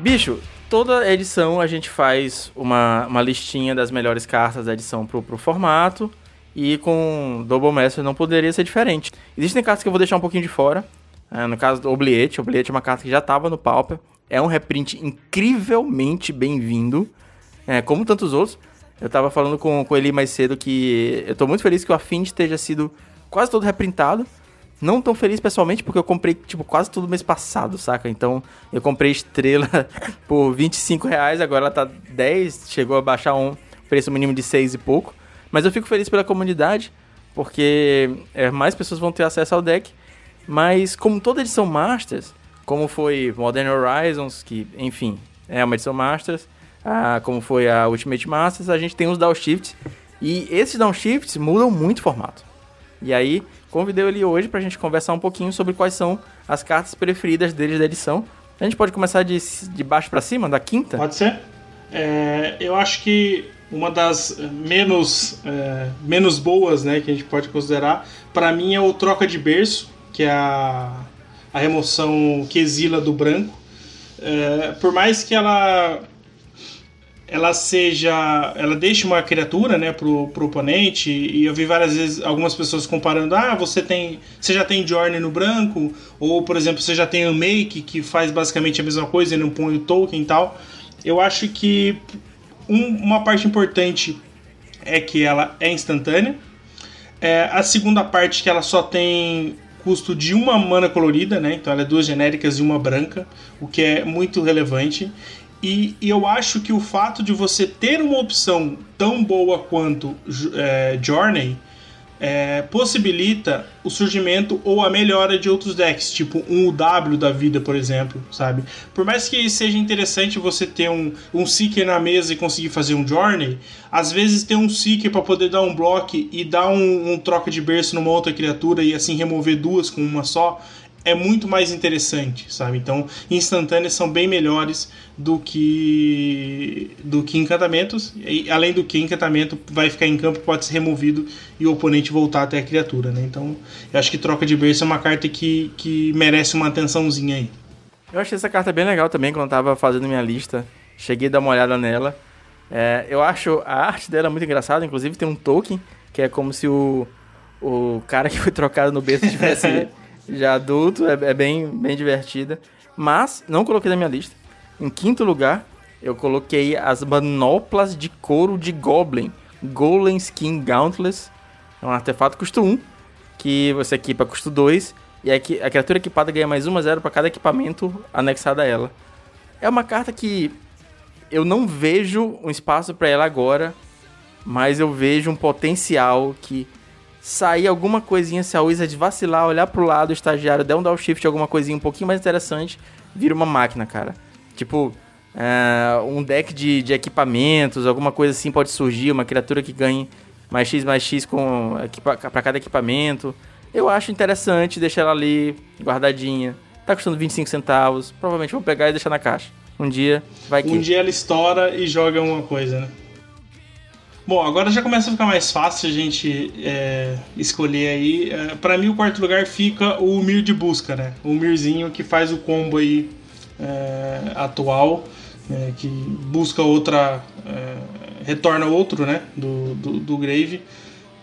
Bicho, toda edição a gente faz uma, uma listinha das melhores cartas da edição pro, pro formato. E com Double Master não poderia ser diferente. Existem cartas que eu vou deixar um pouquinho de fora. É, no caso do Obliette, Obliette é uma carta que já estava no Pauper. É um reprint incrivelmente bem-vindo, é, como tantos outros. Eu estava falando com, com ele mais cedo que eu estou muito feliz que o Affinity esteja sido quase todo reprintado. Não tão feliz pessoalmente, porque eu comprei, tipo, quase tudo mês passado, saca? Então, eu comprei estrela [laughs] por 25 reais, agora ela tá 10, chegou a baixar um preço mínimo de 6 e pouco. Mas eu fico feliz pela comunidade, porque é, mais pessoas vão ter acesso ao deck. Mas como toda edição Masters, como foi Modern Horizons, que enfim é uma edição Masters, ah, como foi a Ultimate Masters, a gente tem os downshifts. E esses downshifts mudam muito o formato. E aí, convidei ele hoje pra gente conversar um pouquinho sobre quais são as cartas preferidas deles da edição. A gente pode começar de, de baixo para cima, da quinta? Pode ser. É, eu acho que uma das menos, é, menos boas né, que a gente pode considerar, para mim é o troca de berço, que é a, a remoção que exila do branco. É, por mais que ela ela seja ela deixe uma criatura né pro, pro oponente e eu vi várias vezes algumas pessoas comparando ah você tem você já tem Journey no branco ou por exemplo você já tem o Make que faz basicamente a mesma coisa e não põe o token e tal eu acho que um, uma parte importante é que ela é instantânea. É, a segunda parte que ela só tem custo de uma mana colorida, né? Então ela é duas genéricas e uma branca, o que é muito relevante. E, e eu acho que o fato de você ter uma opção tão boa quanto é, Journey é, possibilita o surgimento ou a melhora de outros decks, tipo um UW da vida, por exemplo, sabe? Por mais que seja interessante você ter um, um Seeker na mesa e conseguir fazer um Journey, às vezes ter um Seeker para poder dar um block e dar um, um troca de berço numa outra criatura e assim remover duas com uma só é muito mais interessante, sabe? Então, instantâneas são bem melhores do que do que encantamentos. E, além do que encantamento vai ficar em campo, pode ser removido e o oponente voltar até a criatura, né? Então, eu acho que troca de berço é uma carta que, que merece uma atençãozinha aí. Eu achei essa carta bem legal também quando eu tava fazendo minha lista. Cheguei a dar uma olhada nela. É, eu acho a arte dela muito engraçada, inclusive tem um token que é como se o, o cara que foi trocado no berço [laughs] tivesse já adulto, é, é, bem, bem divertida. Mas, não coloquei na minha lista. Em quinto lugar, eu coloquei as manoplas de couro de Goblin. Golem Skin Gauntless. É um artefato custo 1, que você equipa custo 2. E a criatura equipada ganha mais 1 a 0 para cada equipamento anexado a ela. É uma carta que eu não vejo um espaço para ela agora, mas eu vejo um potencial que sair alguma coisinha, se a Wizard vacilar, olhar pro lado, o estagiário der um downshift, alguma coisinha um pouquinho mais interessante, vira uma máquina, cara. Tipo, uh, um deck de, de equipamentos, alguma coisa assim pode surgir, uma criatura que ganhe mais X, mais X com para cada equipamento. Eu acho interessante deixar ela ali, guardadinha. Tá custando 25 centavos. Provavelmente vou pegar e deixar na caixa. Um dia vai que. Um dia ela estoura e joga uma coisa, né? Bom, agora já começa a ficar mais fácil a gente é, escolher aí. É, para mim, o quarto lugar fica o Mir de busca, né? O Mirzinho que faz o combo aí é, atual, é, que busca outra. É, retorna outro, né? Do, do, do Grave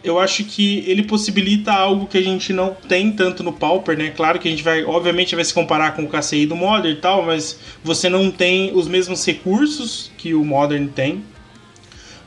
eu acho que ele possibilita algo que a gente não tem tanto no Pauper, né? Claro que a gente vai, obviamente, vai se comparar com o KCI do Modern e tal, mas você não tem os mesmos recursos que o Modern tem.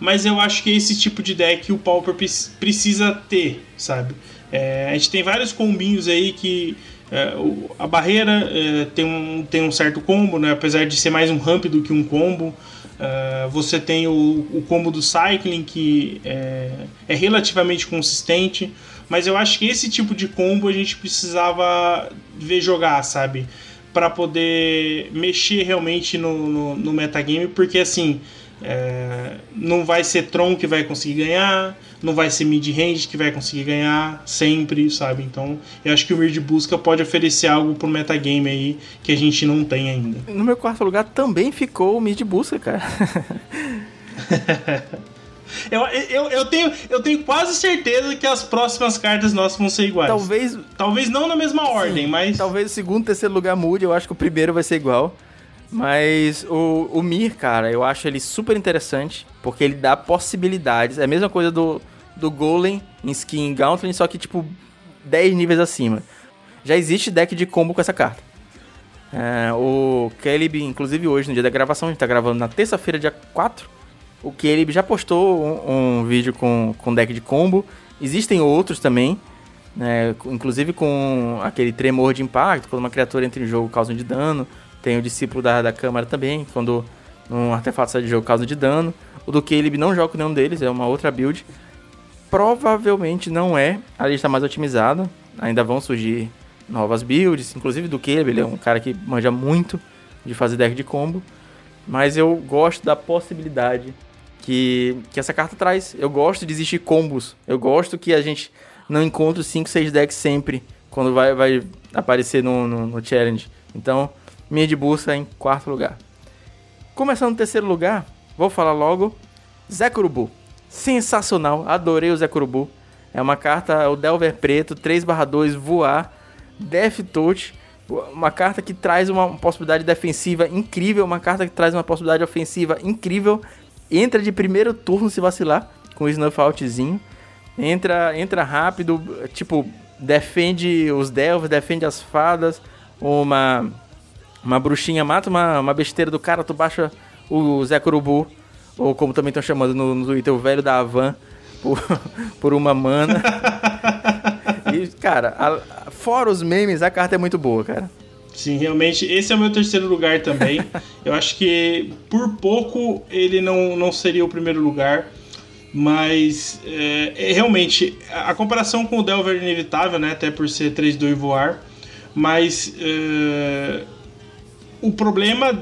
Mas eu acho que é esse tipo de deck o Pauper precisa ter, sabe? É, a gente tem vários combinhos aí que é, a barreira é, tem, um, tem um certo combo, né? Apesar de ser mais um ramp do que um combo. Uh, você tem o, o, combo do Cycling, que é, é, relativamente consistente, mas eu acho que esse tipo de combo a gente precisava ver jogar, sabe? Para poder mexer realmente no, no, no metagame, porque assim, é, não vai ser Tron que vai conseguir ganhar, não vai ser mid-range que vai conseguir ganhar sempre, sabe? Então eu acho que o mid busca pode oferecer algo pro metagame aí que a gente não tem ainda. No meu quarto lugar também ficou o mid busca, cara. [laughs] Eu, eu, eu, tenho, eu tenho quase certeza que as próximas cartas nossas vão ser iguais. Talvez. Talvez não na mesma Sim, ordem, mas. Talvez o segundo e terceiro lugar mude, eu acho que o primeiro vai ser igual. Mas o, o Mir, cara, eu acho ele super interessante, porque ele dá possibilidades. É a mesma coisa do, do Golem em skin Gauntlet, só que tipo 10 níveis acima. Já existe deck de combo com essa carta. É, o Caleb, inclusive hoje, no dia da gravação, a gente tá gravando na terça-feira, dia 4. O Caleb já postou um, um, vídeo com, com deck de combo. Existem outros também, né, inclusive com aquele tremor de impacto, quando uma criatura entra em jogo causa de dano. Tem o discípulo da, da câmara também, quando um artefato sai de jogo causa de dano. O do Caleb não joga com nenhum deles, é uma outra build. Provavelmente não é a lista mais otimizada. Ainda vão surgir novas builds, inclusive do Caleb, ele é um cara que manja muito de fazer deck de combo. Mas eu gosto da possibilidade que, que essa carta traz. Eu gosto de existir combos. Eu gosto que a gente não encontre 5, 6 decks sempre quando vai, vai aparecer no, no, no challenge. Então, minha de Bursa em quarto lugar. Começando no terceiro lugar, vou falar logo. Zé Curubu. Sensacional, adorei o Zé Curubu. É uma carta, o Delver Preto, 3/2, voar, Death Touch. Uma carta que traz uma possibilidade defensiva incrível, uma carta que traz uma possibilidade ofensiva incrível. Entra de primeiro turno se vacilar, com o Snuff Outzinho. Entra, entra rápido, tipo, defende os Delvers, defende as fadas. Uma uma bruxinha mata uma, uma besteira do cara, tu baixa o Zé Curubu, ou como também estão chamando no, no Twitter, o velho da Havan, por, [laughs] por uma mana. [laughs] e, cara, a, fora os memes, a carta é muito boa, cara. Sim, realmente, esse é o meu terceiro lugar também. [laughs] Eu acho que por pouco ele não, não seria o primeiro lugar. Mas é, é, realmente, a, a comparação com o Delver é inevitável, né? Até por ser 3-2 voar. Mas é, o problema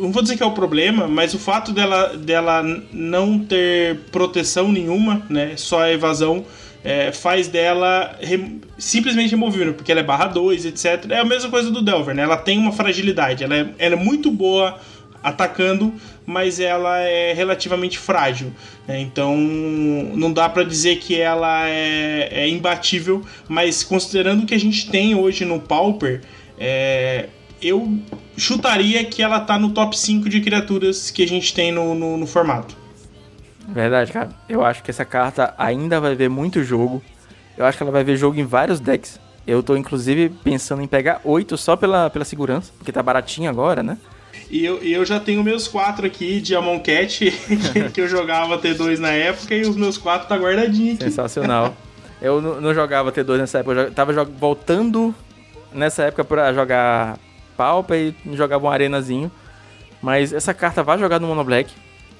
não vou dizer que é o problema, mas o fato dela, dela não ter proteção nenhuma, né, só a evasão, é, faz dela re, simplesmente removível, porque ela é barra 2, etc. É a mesma coisa do Delver, né? Ela tem uma fragilidade, ela é, ela é muito boa atacando, mas ela é relativamente frágil. Né? Então não dá para dizer que ela é, é, imbatível, mas considerando o que a gente tem hoje no Pauper, é, eu chutaria que ela tá no top 5 de criaturas que a gente tem no, no, no, formato. Verdade, cara. Eu acho que essa carta ainda vai ver muito jogo. Eu acho que ela vai ver jogo em vários decks. Eu tô inclusive pensando em pegar 8 só pela, pela segurança, porque tá baratinho agora, né? E eu, eu já tenho meus 4 aqui de Amon Cat, [laughs] que eu jogava T2 na época, e os meus 4 tá guardadinho aqui. Sensacional. eu não, jogava T2 nessa época, eu tava voltando nessa época para jogar Pauper e jogava um arenazinho. Mas essa carta vai jogar no Mono Black.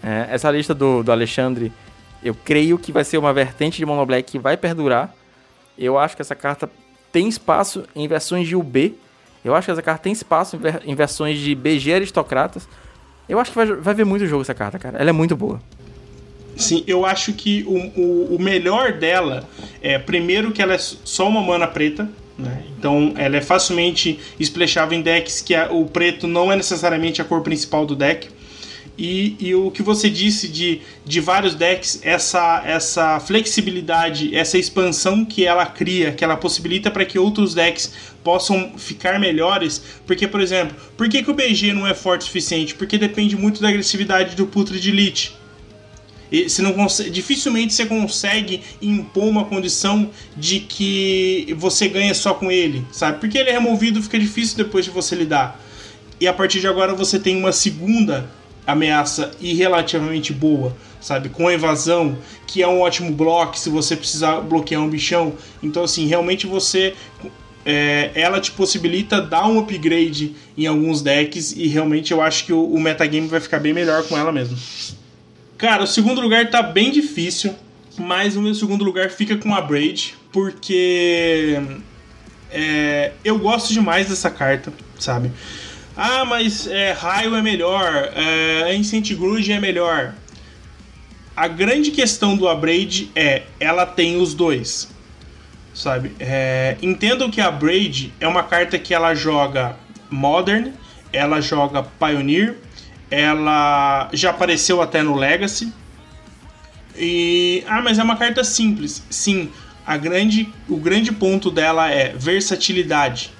É, essa lista do, do Alexandre, eu creio que vai ser uma vertente de Mono Black que vai perdurar. Eu acho que essa carta tem espaço em versões de UB. Eu acho que essa carta tem espaço em, ver, em versões de BG Aristocratas. Eu acho que vai, vai ver muito jogo essa carta, cara. Ela é muito boa. Sim, eu acho que o, o, o, melhor dela é, primeiro, que ela é só uma mana preta. Né? Então, ela é facilmente splashável em decks que a, o preto não é necessariamente a cor principal do deck. E, e, o que você disse de, de vários decks, essa, essa flexibilidade, essa expansão que ela cria, que ela possibilita para que outros decks possam ficar melhores. Porque, por exemplo, por que, que o BG não é forte o suficiente? Porque depende muito da agressividade do Putrid Elite. Você não consegue, dificilmente você consegue impor uma condição de que você ganha só com ele, sabe? Porque ele é removido, fica difícil depois de você lidar. E a partir de agora você tem uma segunda ameaça e relativamente boa, sabe? Com evasão, que é um ótimo bloco se você precisar bloquear um bichão. Então, assim, realmente você. É, ela te possibilita dar um upgrade em alguns decks e realmente eu acho que o, o metagame vai ficar bem melhor com ela mesmo. Cara, o segundo lugar tá bem difícil, mas o meu segundo lugar fica com a Braid, porque é, eu gosto demais dessa carta, sabe? Ah, mas é, raio é melhor, é, Ancient Grudge é melhor. A grande questão do Abraid é, ela tem os dois, sabe? É, entendo que a Braid é uma carta que ela joga Modern, ela joga Pioneer, ela já apareceu até no Legacy. E ah, mas é uma carta simples. Sim, a grande, o grande ponto dela é versatilidade.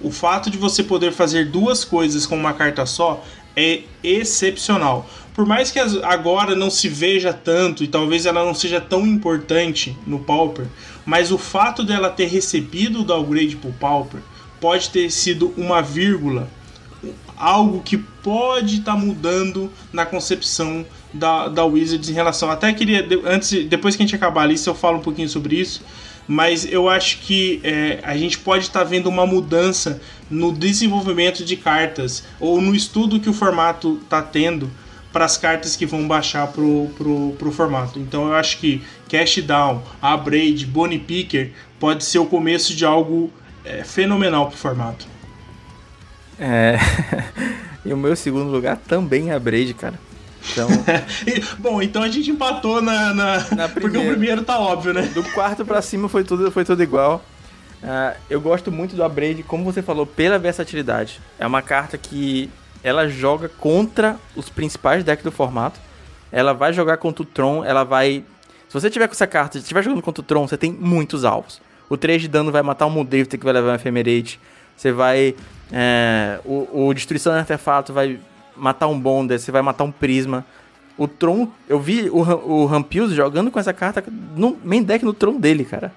O fato de você poder fazer duas coisas com uma carta só é excepcional. Por mais que agora não se veja tanto e talvez ela não seja tão importante no Pauper, mas o fato dela ter recebido o downgrade pro Pauper pode ter sido uma vírgula algo que pode estar tá mudando na concepção da, da Wizards em relação. Até queria, antes, depois que a gente acabar a lista, eu falo um pouquinho sobre isso. Mas eu acho que é, a gente pode estar tá vendo uma mudança no desenvolvimento de cartas ou no estudo que o formato está tendo para as cartas que vão baixar pro, pro, pro formato. Então eu acho que Cash Down, a Braid, Bonnie Picker pode ser o começo de algo é, fenomenal pro formato. É... [laughs] e o meu segundo lugar também é a Braid, cara. Então... [laughs] Bom, então a gente empatou na, na... na [laughs] porque o primeiro tá óbvio, né? Do quarto para cima foi tudo, foi tudo igual. Uh, eu gosto muito do Abrade, como você falou, pela versatilidade. É uma carta que ela joga contra os principais decks do formato. Ela vai jogar contra o Tron, ela vai. Se você tiver com essa carta, se estiver jogando contra o Tron, você tem muitos alvos. O 3 de dano vai matar um Muldrifter que vai levar um Ephemerate. Você vai. É, o, o, Destruição de Artefato vai matar um Bonder, você vai matar um Prisma. O Tron, eu vi o, o Rampius jogando com essa carta no main deck no Tron dele, cara.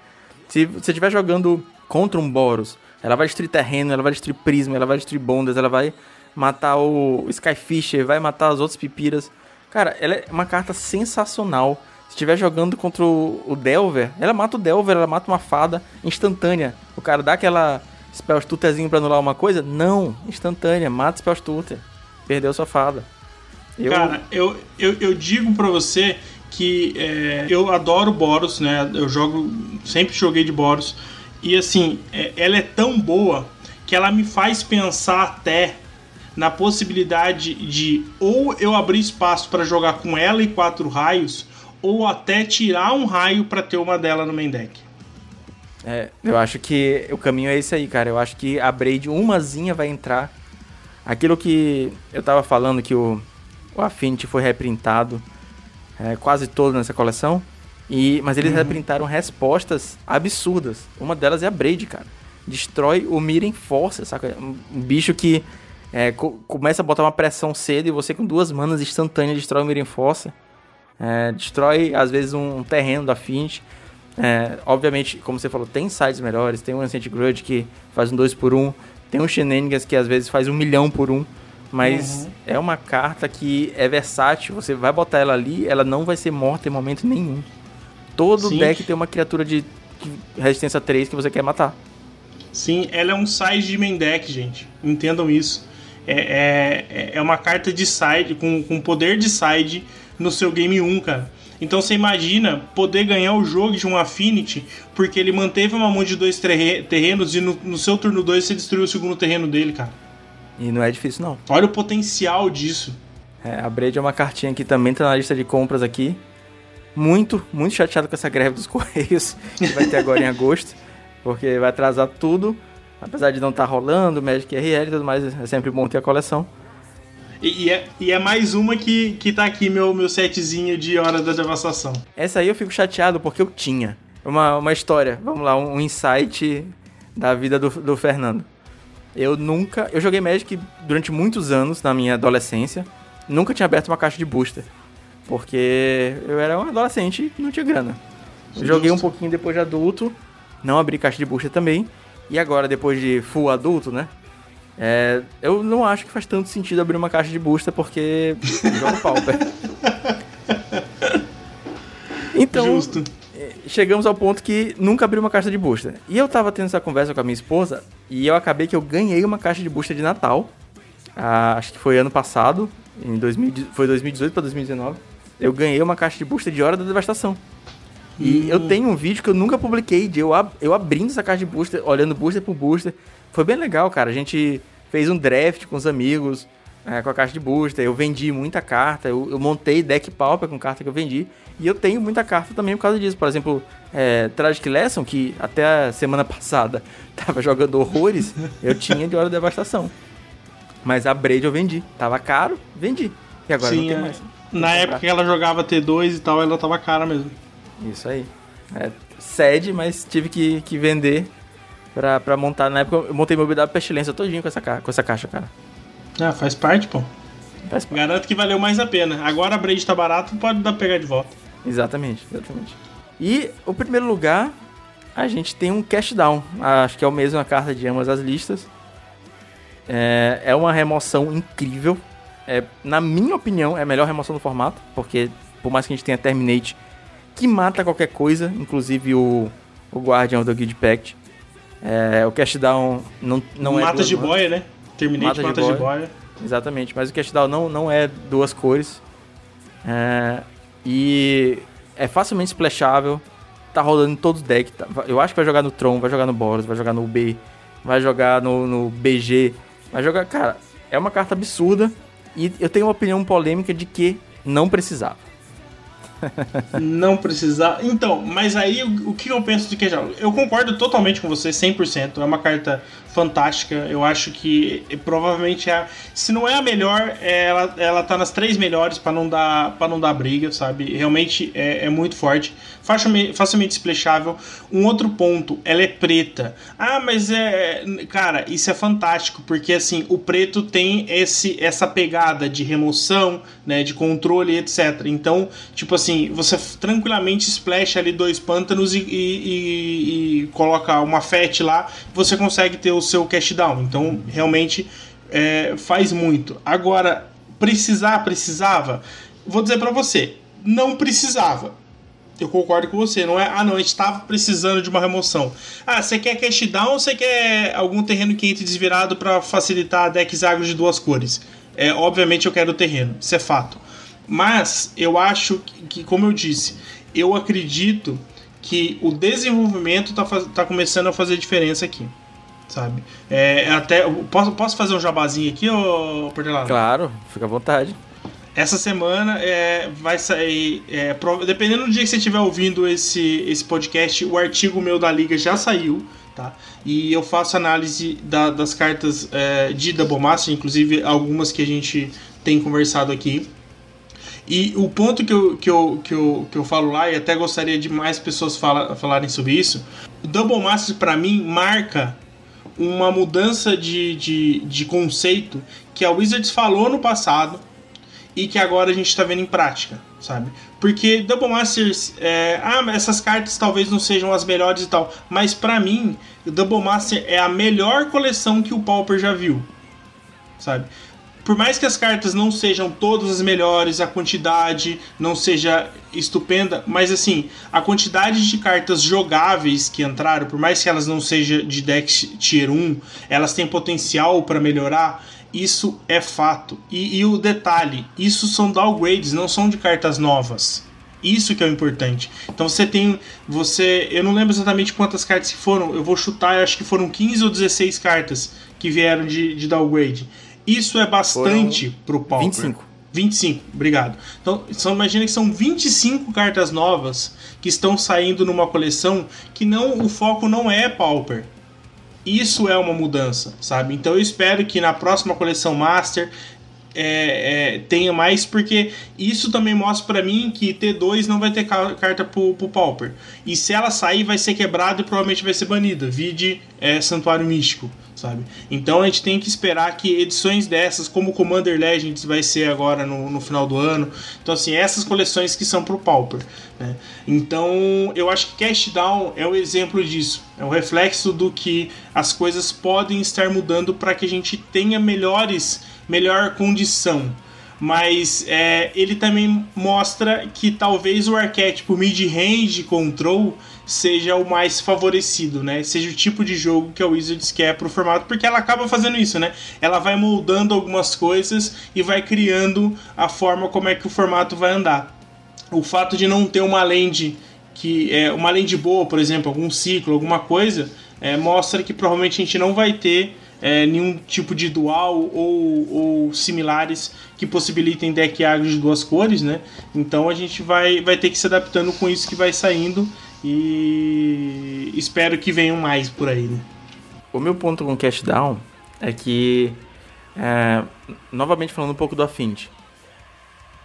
Se você estiver jogando contra um Boros, ela vai destruir terreno, ela vai destruir Prisma, ela vai destruir Bonders, ela vai matar o Skyfisher, vai matar as outras Pipiras. Cara, ela é uma carta sensacional. Se estiver jogando contra o Delver, ela mata o Delver, ela mata uma fada instantânea. O cara dá aquela Spell Stuterzinho pra anular uma coisa? Não, instantânea, mata Spell. Perdeu sua fada. Eu... Cara, eu, eu, eu digo pra você que é, eu adoro Boros, né? Eu jogo, sempre joguei de Boros. E assim, é, ela é tão boa que ela me faz pensar até na possibilidade de ou eu abrir espaço para jogar com ela e quatro raios, ou até tirar um raio para ter uma dela no main deck. É, eu acho que o caminho é esse aí, cara. Eu acho que a Braid, umazinha vai entrar. Aquilo que eu tava falando, que o, o Affinity foi reprintado é, quase todo nessa coleção. E, mas eles uhum. reprintaram respostas absurdas. Uma delas é a Braid, cara. Destrói o Miren Força, saca? Um, bicho que é, co começa a botar uma pressão cedo e você com duas manas instantâneas destrói o Miren Força. É, destrói, às vezes, um, um terreno da Affinity. É, obviamente, como você falou, tem sites melhores, tem um Ancient Grudge que faz um 2 por 1 um, tem um Shenanigans que às vezes faz um milhão por um, mas uhum. é uma carta que é versátil, você vai botar ela ali, ela não vai ser morta em momento nenhum. Todo Sim. deck tem uma criatura de, resistência 3 que você quer matar. Sim, ela é um side de main deck, gente. Entendam isso. É, é, é uma carta de side, com, com poder de side no seu game 1, cara. Então você imagina poder ganhar o jogo de um Affinity porque ele manteve uma mão de dois terrenos e no, no seu turno 2 você destruiu o segundo terreno dele, cara. E não é difícil, não. Olha o potencial disso. É, a Braid é uma cartinha que também tá na lista de compras aqui. Muito, muito chateado com essa greve dos [laughs] Correios que vai ter agora em agosto. Porque vai atrasar tudo. Apesar de não estar tá rolando, Magic RL e tudo mais, é sempre bom ter a coleção. E, e, é, e é mais uma que, que tá aqui, meu, meu setzinho de Hora da Devastação. Essa aí eu fico chateado porque eu tinha. Uma, uma história, vamos lá, um, um insight da vida do, do Fernando. Eu nunca. Eu joguei Magic durante muitos anos na minha adolescência. Nunca tinha aberto uma caixa de booster. Porque eu era um adolescente e não tinha grana. Joguei um pouquinho depois de adulto. Não abri caixa de booster também. E agora, depois de full adulto, né? É, eu não acho que faz tanto sentido abrir uma caixa de booster porque [laughs] jogo pauper. [laughs] Então, Justo. É, chegamos ao ponto que nunca abri uma caixa de booster. E eu tava tendo essa conversa com a minha esposa e eu acabei que eu ganhei uma caixa de booster de Natal. Ah, acho que foi ano passado, em 2000, foi 2018 para 2019. Eu ganhei uma caixa de booster de Hora da Devastação. E hum. eu tenho um vídeo que eu nunca publiquei de eu, ab eu abrindo essa caixa de booster, olhando booster por booster. Foi bem legal, cara. A gente fez um draft com os amigos, é, com a caixa de booster. Eu vendi muita carta, eu, eu, montei deck pauper com carta que eu vendi. E eu tenho muita carta também por causa disso. Por exemplo, é, Tragic Lesson, que até a semana [laughs] passada tava jogando horrores, eu tinha de Hora da Devastação. Mas a Braid eu vendi. Tava caro, vendi. E agora Sim, não tem é. mais. Na época que ela jogava T2 e tal, ela tava cara mesmo. Isso aí. É, cede, mas tive que, que vender pra, pra montar. Na época eu montei meu BW Pestilência todinho com essa, com essa caixa, cara. Ah, faz parte, pô. Faz parte. Garanto que valeu mais a pena. Agora a Braid tá barato, pode dar pegar de volta. Exatamente, exatamente. E o primeiro lugar, a gente tem um cash down. Acho que é o mesmo a carta de ambas as listas. É, é uma remoção incrível. É, na minha opinião, é a melhor remoção do formato, porque por mais que a gente tenha Terminate, que mata qualquer coisa, inclusive o, o Guardian do Guild Pact. É, o Cash Down não, não mata é. Mata de boia, né? Terminate mata, mata de, boia. de boia. Exatamente, mas o Cash Down não, não é duas cores. É, e é facilmente splashável. Tá rodando em todos os decks. Tá, eu acho que vai jogar no Tron, vai jogar no Boros, vai jogar no B, vai jogar no, no BG. Vai jogar. Cara, é uma carta absurda. E eu tenho uma opinião polêmica de que não precisava não precisar. Então, mas aí o, o que eu penso de que Eu concordo totalmente com você, 100%. É uma carta fantástica. Eu acho que é, provavelmente é, se não é a melhor, é, ela, ela tá nas três melhores para não dar para não dar briga, sabe? Realmente é, é muito forte, facilmente, facilmente splashável. Um outro ponto, ela é preta. Ah, mas é, cara, isso é fantástico porque assim o preto tem esse essa pegada de remoção, né, de controle, etc. Então, tipo assim, você tranquilamente splasha ali dois pântanos e, e, e, e coloca uma FET lá, você consegue ter o seu cash down. Então, realmente é, faz muito. Agora, precisar, precisava? Vou dizer para você, não precisava. Eu concordo com você, não é? Ah, não, a gente estava precisando de uma remoção. Ah, você quer cash down ou você quer algum terreno que entre desvirado para facilitar decks agro de duas cores? É, obviamente eu quero o terreno, isso é fato. Mas eu acho que, que como eu disse, eu acredito que o desenvolvimento está tá começando a fazer diferença aqui sabe? É, até posso, posso fazer um jabazinho aqui, ô Portelado? Claro, fica à vontade. Essa semana é, vai sair, é, dependendo do dia que você estiver ouvindo esse, esse podcast, o artigo meu da liga já saiu, tá? E eu faço análise da, das cartas é, de Double Master, inclusive algumas que a gente tem conversado aqui. E o ponto que eu, que eu, que eu, que eu falo lá, e até gostaria de mais pessoas fala, falarem sobre isso, o Double Master para mim marca uma mudança de, de, de conceito que a Wizards falou no passado e que agora a gente está vendo em prática, sabe? Porque Double Masters, é, ah, essas cartas talvez não sejam as melhores e tal, mas para mim, Double Master é a melhor coleção que o Pauper já viu, sabe? Por mais que as cartas não sejam todas as melhores, a quantidade não seja estupenda, mas assim, a quantidade de cartas jogáveis que entraram, por mais que elas não sejam de deck tier 1, elas têm potencial para melhorar. Isso é fato. E, e, o detalhe, isso são downgrades, não são de cartas novas. Isso que é o importante. Então você tem. Você. Eu não lembro exatamente quantas cartas que foram. Eu vou chutar, eu acho que foram 15 ou 16 cartas que vieram de, de downgrade. Isso é bastante foram pro Pauper. 25. 25, obrigado. Então, só imagina que são 25 cartas novas que estão saindo numa coleção que não o foco não é Pauper. Isso é uma mudança, sabe? Então eu espero que na próxima coleção Master é, é, tenha mais, porque isso também mostra para mim que T2 não vai ter carta pro, pro Pauper. E se ela sair, vai ser quebrada e provavelmente vai ser banida. Vide é, Santuário Místico, sabe? Então a gente tem que esperar que edições dessas, como Commander Legends vai ser agora no, no final do ano. Então, assim, essas coleções que são pro Pauper. Né? Então, eu acho que Cash Down é o um exemplo disso. É o um reflexo do que as coisas podem estar mudando para que a gente tenha melhores melhor condição. Mas é, ele também mostra que talvez o arquétipo mid-range control seja o mais favorecido, né? Seja o tipo de jogo que a Wizards quer pro formato, porque ela acaba fazendo isso, né? Ela vai moldando algumas coisas e vai criando a forma como é que o formato vai andar. O fato de não ter uma land que é uma land boa, por exemplo, algum ciclo, alguma coisa, é, mostra que provavelmente a gente não vai ter é, nenhum tipo de dual ou, ou similares que possibilitem deck agro de duas cores, né? Então a gente vai, vai ter que se adaptando com isso que vai saindo e espero que venham mais por aí, né? O meu ponto com o Cash Down é que, é, novamente falando um pouco do Affinity,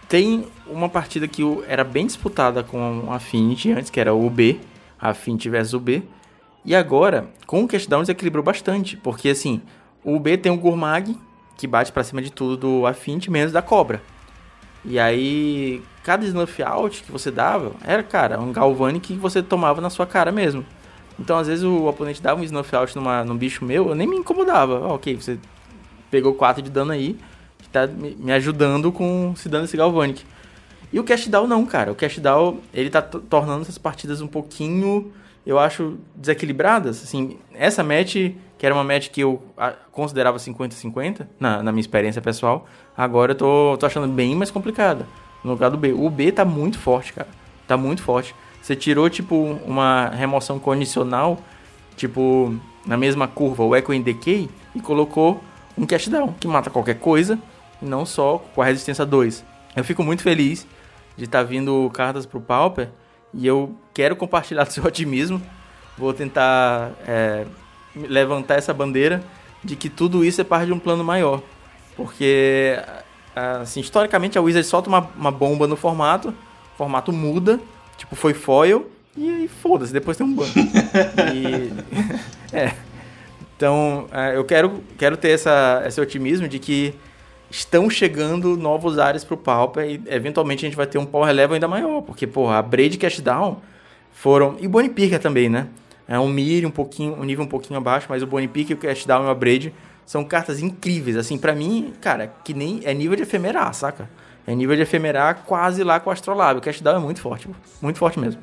tem uma partida que era bem disputada com a Affinity antes, que era o UB, a Affinity versus o B, e agora, com o Cashdown, desequilibrou bastante. Porque, assim, o B tem o Gourmag, que bate para cima de tudo do Affinity, menos da Cobra. E aí, cada snuff out que você dava, era, cara, um Galvani que você tomava na sua cara mesmo. Então, às vezes, o oponente dava um snuff out numa, num bicho meu, eu nem me incomodava. Ok, você pegou 4 de dano aí, tá me ajudando com se dando esse Galvanic. E o Cash Down não, cara. O Cash Down, ele tá tornando essas partidas um pouquinho eu acho desequilibradas. Assim, essa match, que era uma match que eu considerava 50-50, na, na minha experiência pessoal, agora eu tô, tô achando bem mais complicada. No lugar do B. O B tá muito forte, cara. Tá muito forte. Você tirou, tipo, uma remoção condicional, tipo, na mesma curva, o Echo in Decay, e colocou um Cash Down, que mata qualquer coisa, e não só com a resistência 2. Eu fico muito feliz de estar tá vindo cartas pro Pauper, e eu quero compartilhar [laughs] do seu otimismo. Vou tentar é, levantar essa bandeira de que tudo isso é parte de um plano maior. Porque, assim, historicamente a Wizard solta uma, uma bomba no formato, o formato muda, tipo, foi foil, e aí foda-se, depois tem um ban. [laughs] e, [laughs] é. Então, é, eu quero, quero ter essa, esse otimismo de que estão chegando novos áreas pro Pauper e eventualmente a gente vai ter um power level ainda maior, porque, porra, a Braid Cash Down foram. E o Bonnie Picker também, né? É um Mir um pouquinho, um nível um pouquinho abaixo, mas o Bonnie Picker, o Cash Down e o Braid são cartas incríveis. Assim, para mim, cara, que nem é nível de efemerar, saca? É nível de efemerar quase lá com o Astrolabe. O Cash Down é muito forte, muito forte mesmo.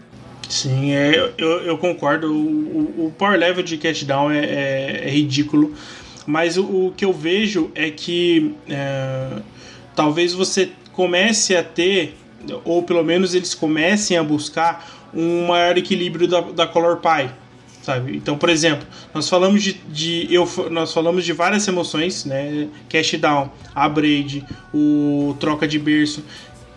Sim, é, eu, eu concordo. O, o, o power level de Cash Down é, é, é ridículo. Mas o, o que eu vejo é que é, talvez você comece a ter, ou pelo menos eles comecem a buscar um maior equilíbrio da, da Color Pie. Sabe? Então, por exemplo, nós falamos de, de eu, nós falamos de várias emoções, né? Cash down, a braid, o troca de berço.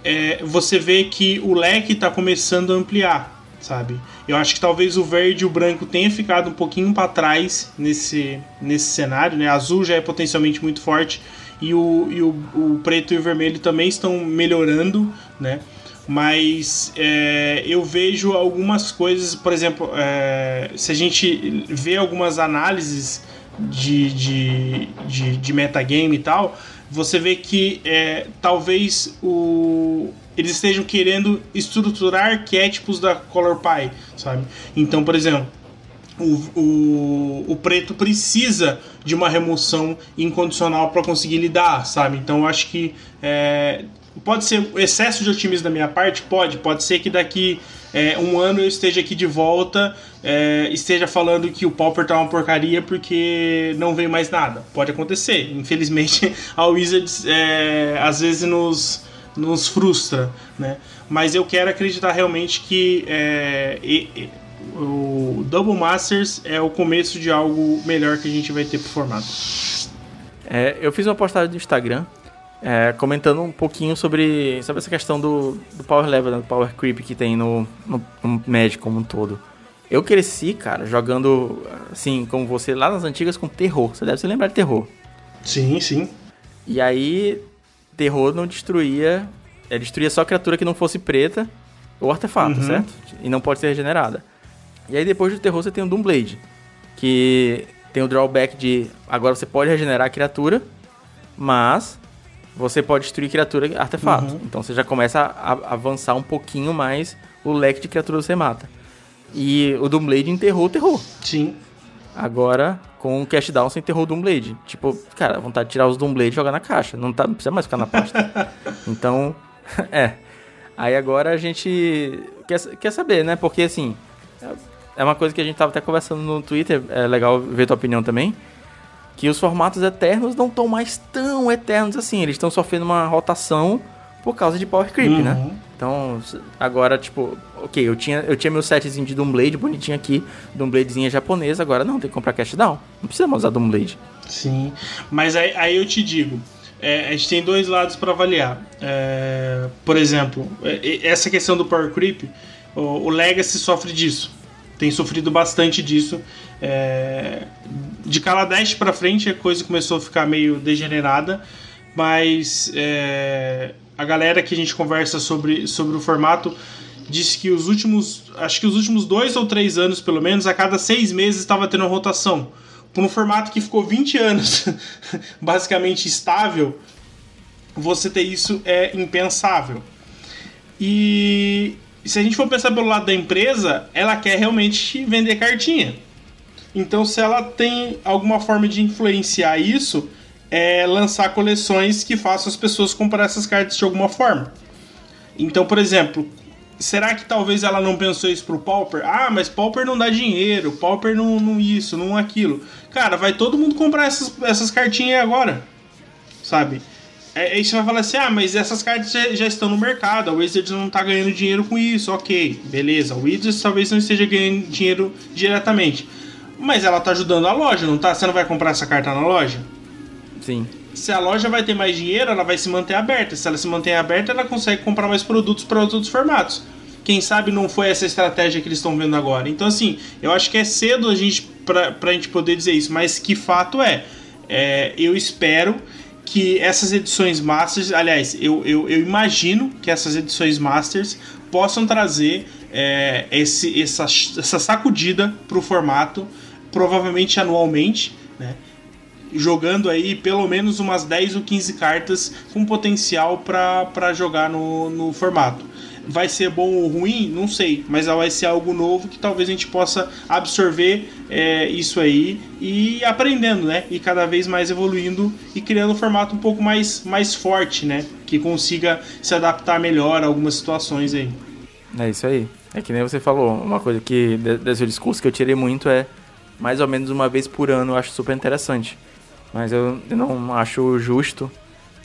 É, você vê que o leque está começando a ampliar sabe? Eu acho que talvez o verde e o branco tenha ficado um pouquinho para trás nesse, nesse cenário, né? Azul já é potencialmente muito forte e o, e o, o preto e o vermelho também estão melhorando, né? Mas é, eu vejo algumas coisas, por exemplo, é, se a gente vê algumas análises de, de, de, de metagame e tal, você vê que é, talvez o, eles estejam querendo estruturar arquétipos da Color Pie, sabe? Então, por exemplo, o, o, o preto precisa de uma remoção incondicional para conseguir lidar, sabe? Então, eu acho que é, pode ser excesso de otimismo da minha parte, pode, pode ser que daqui é, um ano eu esteja aqui de volta, é, esteja falando que o Pauper tá uma porcaria porque não veio mais nada. Pode acontecer. Infelizmente, [laughs] a Wizards é, às vezes nos nos frustra, né? Mas eu quero acreditar realmente que é, e, e, o Double Masters é o começo de algo melhor que a gente vai ter pro formato. É, eu fiz uma postagem no Instagram é, comentando um pouquinho sobre, sobre essa questão do, do power level, né, do power creep que tem no, no, no Magic como um todo. Eu cresci, cara, jogando assim, como você, lá nas antigas com terror. Você deve se lembrar de terror. Sim, sim. E aí, terror não destruía. É, destruía só criatura que não fosse preta ou artefato, uhum. certo? E não pode ser regenerada. E aí, depois do terror, você tem o Doomblade. Que tem o drawback de. Agora você pode regenerar a criatura, mas você pode destruir criatura artefato. Uhum. Então você já começa a, a avançar um pouquinho mais o leque de criaturas que você mata. E o Doomblade enterrou o terror. Sim. Agora, com o Cash Down, você enterrou o Doomblade. Tipo, cara, vontade de tirar os Doomblade e jogar na caixa. Não, tá, não precisa mais ficar na pasta. [laughs] então, [laughs] é. Aí agora a gente quer, quer saber, né? Porque, assim, é uma coisa que a gente tava até conversando no Twitter. É legal ver tua opinião também. Que os formatos eternos não estão mais tão eternos assim. Eles estão sofrendo uma rotação por causa de Power Creep, né? uhum. né? Então, agora, tipo, ok, eu tinha, eu tinha meu setzinho de Doomblade bonitinho aqui, Doombladezinha japonesa, agora não, tem que comprar Cash Down. Não precisa mais usar Doomblade. Sim, mas aí, aí eu te digo, é, a gente tem dois lados para avaliar. É, por exemplo, é, essa questão do Power Creep, o, o, Legacy sofre disso. Tem sofrido bastante disso. É, de Kaladesh para frente a coisa começou a ficar meio degenerada, mas é, a galera que a gente conversa sobre, sobre o formato disse que os últimos, acho que os últimos dois ou três anos, pelo menos, a cada seis meses estava tendo rotação. Por um formato que ficou 20 anos [laughs] basicamente estável, você ter isso é impensável. E se a gente for pensar pelo lado da empresa, ela quer realmente vender cartinha. Então, se ela tem alguma forma de influenciar isso, é lançar coleções que façam as pessoas comprar essas cartas de alguma forma. Então, por exemplo, será que talvez ela não pensou isso pro Pauper? Ah, mas Pauper não dá dinheiro, Pauper não, não isso, não aquilo. Cara, vai todo mundo comprar essas, essas cartinhas agora, sabe? É, aí você vai falar assim, ah, mas essas cartas já, já, estão no mercado, a Wizards não tá ganhando dinheiro com isso, ok, beleza. A Wizards talvez não esteja ganhando dinheiro diretamente, mas ela tá ajudando a loja, não tá? Você não vai comprar essa carta na loja? Sim. Se a loja vai ter mais dinheiro, ela vai se manter aberta. Se ela se mantém aberta, ela consegue comprar mais produtos para outros formatos. Quem sabe não foi essa estratégia que eles estão vendo agora. Então, assim, eu acho que é cedo a gente para a gente poder dizer isso, mas que fato é, é eu espero que essas edições Masters, aliás, eu, eu, eu imagino que essas edições Masters possam trazer é, esse, essa, essa sacudida para o formato, provavelmente anualmente, né? jogando aí pelo menos umas 10 ou 15 cartas com potencial para jogar no, no formato. Vai ser bom ou ruim? Não sei, mas vai ser algo novo que talvez a gente possa absorver é, isso aí e aprendendo, né? E cada vez mais evoluindo e criando um formato um pouco mais, mais forte, né? Que consiga se adaptar melhor a algumas situações aí. É isso aí. É que nem você falou, uma coisa que desse discurso que eu tirei muito é mais ou menos uma vez por ano, eu acho super interessante. Mas eu, eu não acho justo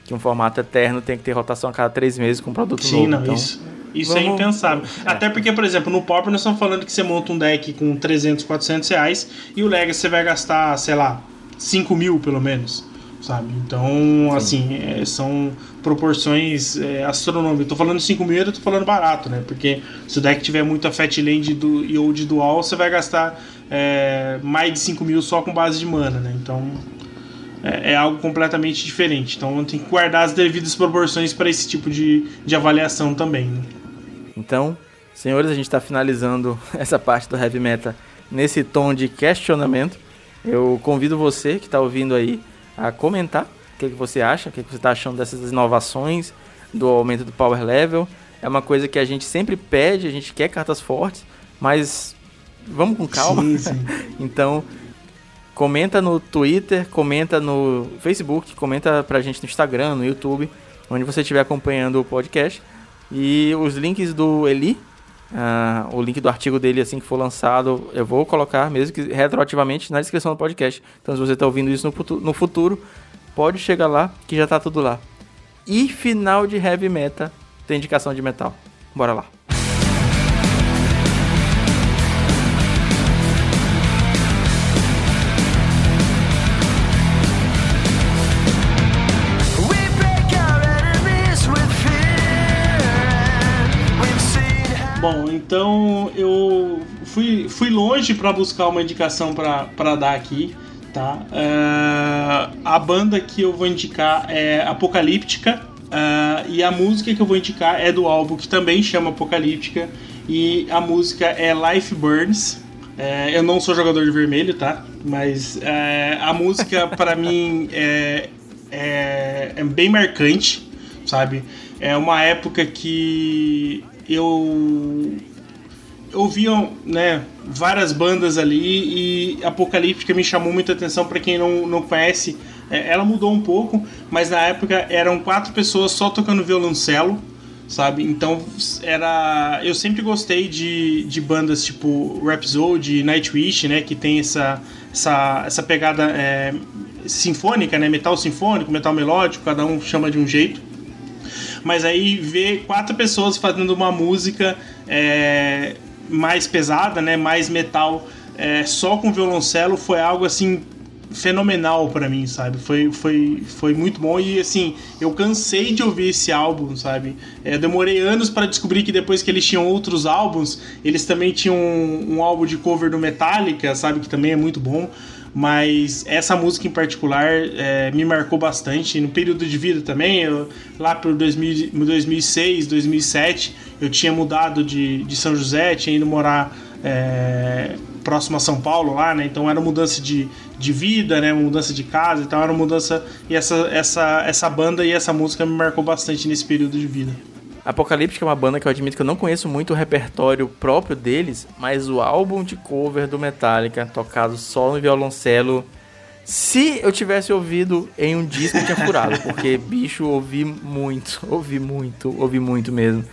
que um formato eterno tenha que ter rotação a cada três meses com um produto Sim, novo. Não, então, isso, isso é vamos... é impensável. É. Até porque, por exemplo, no Pauper nós estamos falando que você monta um deck com 300, 400 reais e o Legacy você vai gastar, sei lá, 5 mil pelo menos. Sabe? Então, Sim. assim, é, são proporções é, astronômicas. Tô falando 5 mil, eu tô falando barato, né? Porque se o deck tiver muita Fat Land do, e ou de dual, você vai gastar é, mais de 5 mil só com base de mana, né? Então, é, é, algo completamente diferente. Então tem que guardar as devidas proporções para esse tipo de, de avaliação também. Né? Então, senhores, a gente está finalizando [laughs] essa parte do Heavy Meta nesse tom de questionamento. Eu convido você que está ouvindo aí a comentar o que, que você acha, o que, que você está achando dessas inovações, do aumento do power level. É uma coisa que a gente sempre pede, a gente quer cartas fortes, mas vamos com calma. Sim, sim. [laughs] então, Comenta no Twitter, comenta no Facebook, comenta pra gente no Instagram, no YouTube, onde você estiver acompanhando o podcast. E os links do Eli, uh, o link do artigo dele assim que for lançado, eu vou colocar mesmo que retroativamente na descrição do podcast. Então se você está ouvindo isso no futuro, no futuro, pode chegar lá que já está tudo lá. e final de heavy metal tem indicação de metal. Bora lá. Então eu fui, fui longe para buscar uma indicação para dar aqui, tá? Uh, a banda que eu vou indicar é Apocalíptica uh, e a música que eu vou indicar é do álbum que também chama Apocalíptica e a música é Life Burns. Uh, eu não sou jogador de vermelho, tá? Mas a música [laughs] para mim é, é, é bem marcante, sabe? É uma época que eu ouviam né, várias bandas ali e Apocalíptica me chamou muita atenção para quem não, não conhece. É, ela mudou um pouco, mas na época eram quatro pessoas só tocando violoncelo, sabe? Então era. Eu sempre gostei de, de bandas tipo Rhapsody, Nightwish, né? Que tem essa, essa, essa pegada é, sinfônica, né? Metal sinfônico, metal melódico, cada um chama de um jeito mas aí ver quatro pessoas fazendo uma música é, mais pesada, né, mais metal, é, só com violoncelo foi algo assim fenomenal para mim, sabe? Foi, foi, foi muito bom e assim, eu cansei de ouvir esse álbum, sabe? É, demorei anos para descobrir que depois que eles tinham outros álbuns, eles também tinham um, um álbum de cover do Metallica, sabe? Que também é muito bom mas essa música em particular é, me marcou bastante. No período de vida também, eu, lá por 2000, 2006, 2007, eu tinha mudado de, de São José, tinha ido morar é, próximo a São Paulo lá, né? Então era mudança de, de vida, né? Mudança de casa, então era mudança. E essa, essa, essa banda e essa música me marcou bastante nesse período de vida. Apocalíptica é uma banda que eu admito que eu não conheço muito o repertório próprio deles, mas o álbum de cover do Metallica, tocado só no violoncelo, se eu tivesse ouvido em um disco, eu tinha furado, porque, bicho, ouvi muito, [laughs] ouvi muito, ouvi muito mesmo.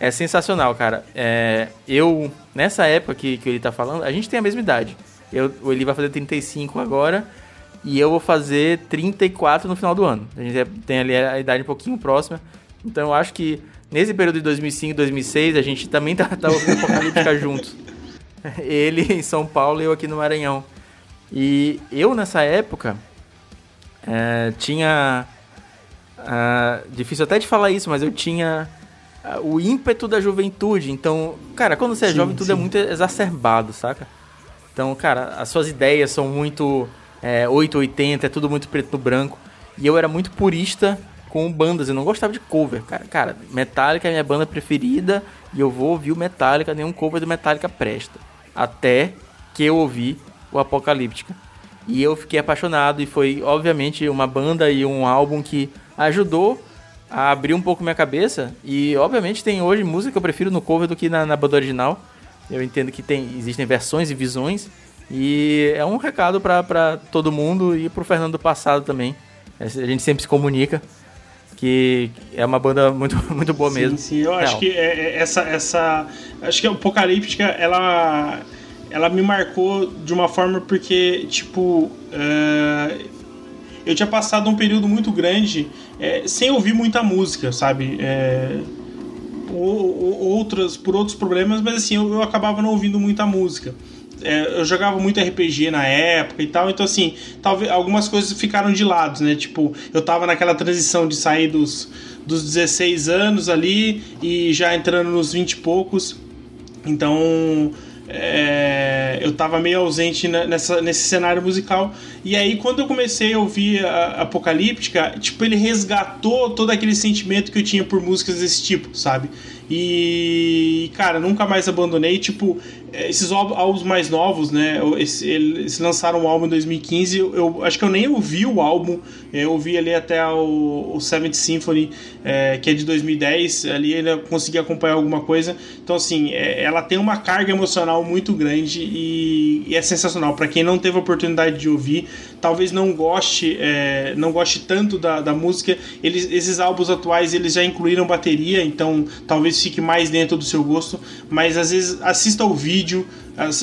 É sensacional, cara. É, eu, nessa época que, que ele tá falando, a gente tem a mesma idade. Eu, ele vai fazer 35 agora e eu vou fazer 34 no final do ano. A gente tem ali a idade um pouquinho próxima. Então eu acho que Nesse período de 2005 2006, a gente também tá, tá ouvindo Apocalíptica [laughs] juntos. Ele em São Paulo e eu aqui no Maranhão. E eu, nessa época, é, tinha. É, difícil até de falar isso, mas eu tinha é, o ímpeto da juventude. Então, cara, quando você é sim, jovem, tudo é sim. é muito exacerbado, saca? Então, cara, as suas ideias são muito é, 880, é tudo muito preto no branco. E eu era muito purista com bandas. Eu não gostava de cover, cara. Cara, Metallica é minha banda preferida e eu vou ouvir o Metallica, nenhum cover do Metallica presta. Até que eu ouvi o Apocalíptica. E eu fiquei apaixonado e foi, obviamente, uma banda e um álbum que ajudou a abrir um pouco minha cabeça. E, obviamente, tem hoje música que eu prefiro no cover do que na, na banda original. Eu entendo que tem, existem versões e visões. E é um recado para todo mundo e pro Fernando do passado também. A gente sempre se comunica que é uma banda muito, [laughs] muito boa sim, mesmo. Sim, eu Real. acho que é, é, essa, essa. Acho que a Apocalíptica, ela. Ela me marcou de uma forma porque, tipo. Uh, eu tinha passado um período muito grande é, sem ouvir muita música, sabe? É, ou, ou, outras, por outros problemas, mas assim, eu, eu acabava não ouvindo muita música é, eu jogava muito RPG na época e tal, então assim, talvez algumas coisas ficaram de lado, né? Tipo, eu tava naquela transição de sair dos, dos 16 anos ali e já entrando nos 20 e poucos. Então, é, eu tava meio ausente nessa, nesse cenário musical. E aí, quando eu comecei a ouvir a Apocalíptica, tipo, ele resgatou todo aquele sentimento que eu tinha por músicas desse tipo, sabe? E, cara, nunca mais abandonei. Tipo, esses álbuns mais novos, né? Eles lançaram um álbum em 2015. Eu, acho que eu nem ouvi o álbum. Eu ouvi ali até o, o Seventh Symphony, é, que é de 2010. Ali ele consegui acompanhar alguma coisa. Então, assim, é, ela tem uma carga emocional muito grande e, e é sensacional. Para quem não teve a oportunidade de ouvir, talvez não goste, é, não goste tanto da, da música. Eles, esses álbuns atuais eles já incluíram bateria, então talvez fique mais dentro do seu gosto, mas às vezes assista o vídeo,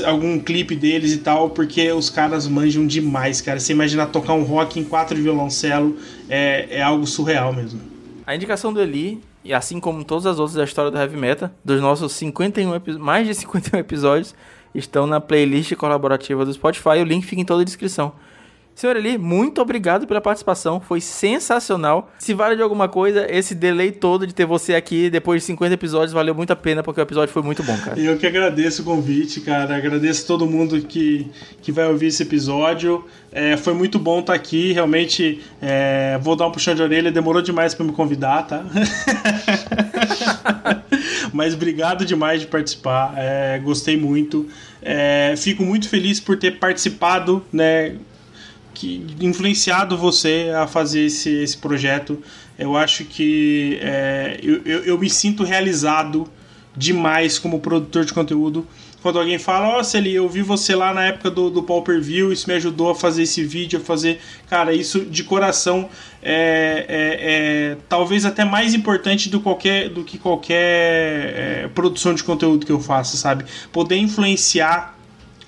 algum clipe deles e tal, porque os caras manjam demais, cara. Você imaginar tocar um rock em quatro violoncelo é, é algo surreal mesmo. A indicação do Eli, e assim como todas as outras da história do Heavy Metal, dos nossos 51 mais de 51 episódios, estão na playlist colaborativa do Spotify. O link fica em toda a descrição. Senhor Eli, muito obrigado pela participação, foi sensacional. Se vale de alguma coisa, esse delay todo de ter você aqui depois de 50 episódios valeu muito a pena, porque o episódio foi muito bom, cara. Eu que agradeço o convite, cara. Agradeço todo mundo que, que vai ouvir esse episódio. É, foi muito bom estar aqui, realmente é, vou dar um puxão de orelha, demorou demais para me convidar, tá? [laughs] Mas obrigado demais de participar, é, gostei muito. É, fico muito feliz por ter participado, né? Que influenciado você a fazer esse, esse projeto. Eu acho que é, eu, eu, eu, me sinto realizado demais como produtor de conteúdo. Quando alguém fala, ó, oh, Celi, eu vi você lá na época do, do Paul Per View, isso me ajudou a fazer esse vídeo, a fazer. Cara, isso de coração é, é, é talvez até mais importante do, qualquer, do que qualquer é, produção de conteúdo que eu faça, sabe? Poder influenciar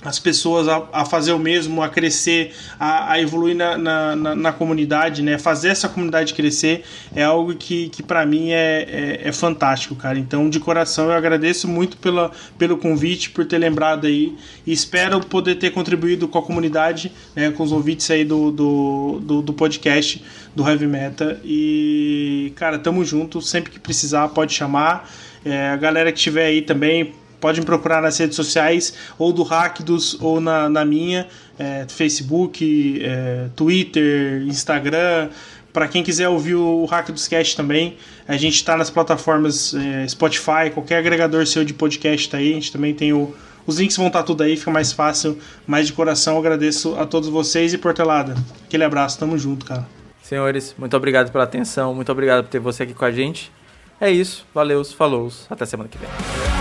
as pessoas a, a, fazer o mesmo, a crescer, a, a evoluir na, na, na, na, comunidade, né? Fazer essa comunidade crescer é algo que, que para mim é, é, é, fantástico, cara. Então, de coração, eu agradeço muito pela, pelo convite, por ter lembrado aí e espero poder ter contribuído com a comunidade, né? Com os ouvintes aí do, do, do, do podcast do Heavy Meta. E, cara, tamo junto. Sempre que precisar, pode chamar. É, a galera que estiver aí também Pode me procurar nas redes sociais, ou do Hackdos, ou na, na minha, é, Facebook, é, Twitter, Instagram. Para quem quiser ouvir o Hack dos Cast também, a gente está nas plataformas é, Spotify, qualquer agregador seu de podcast está aí. A gente também tem o, os links vão estar tá tudo aí, fica mais fácil. Mais de coração, agradeço a todos vocês e Portelada. Aquele abraço, tamo junto, cara. Senhores, muito obrigado pela atenção, muito obrigado por ter você aqui com a gente. É isso, valeu, falou, até semana que vem.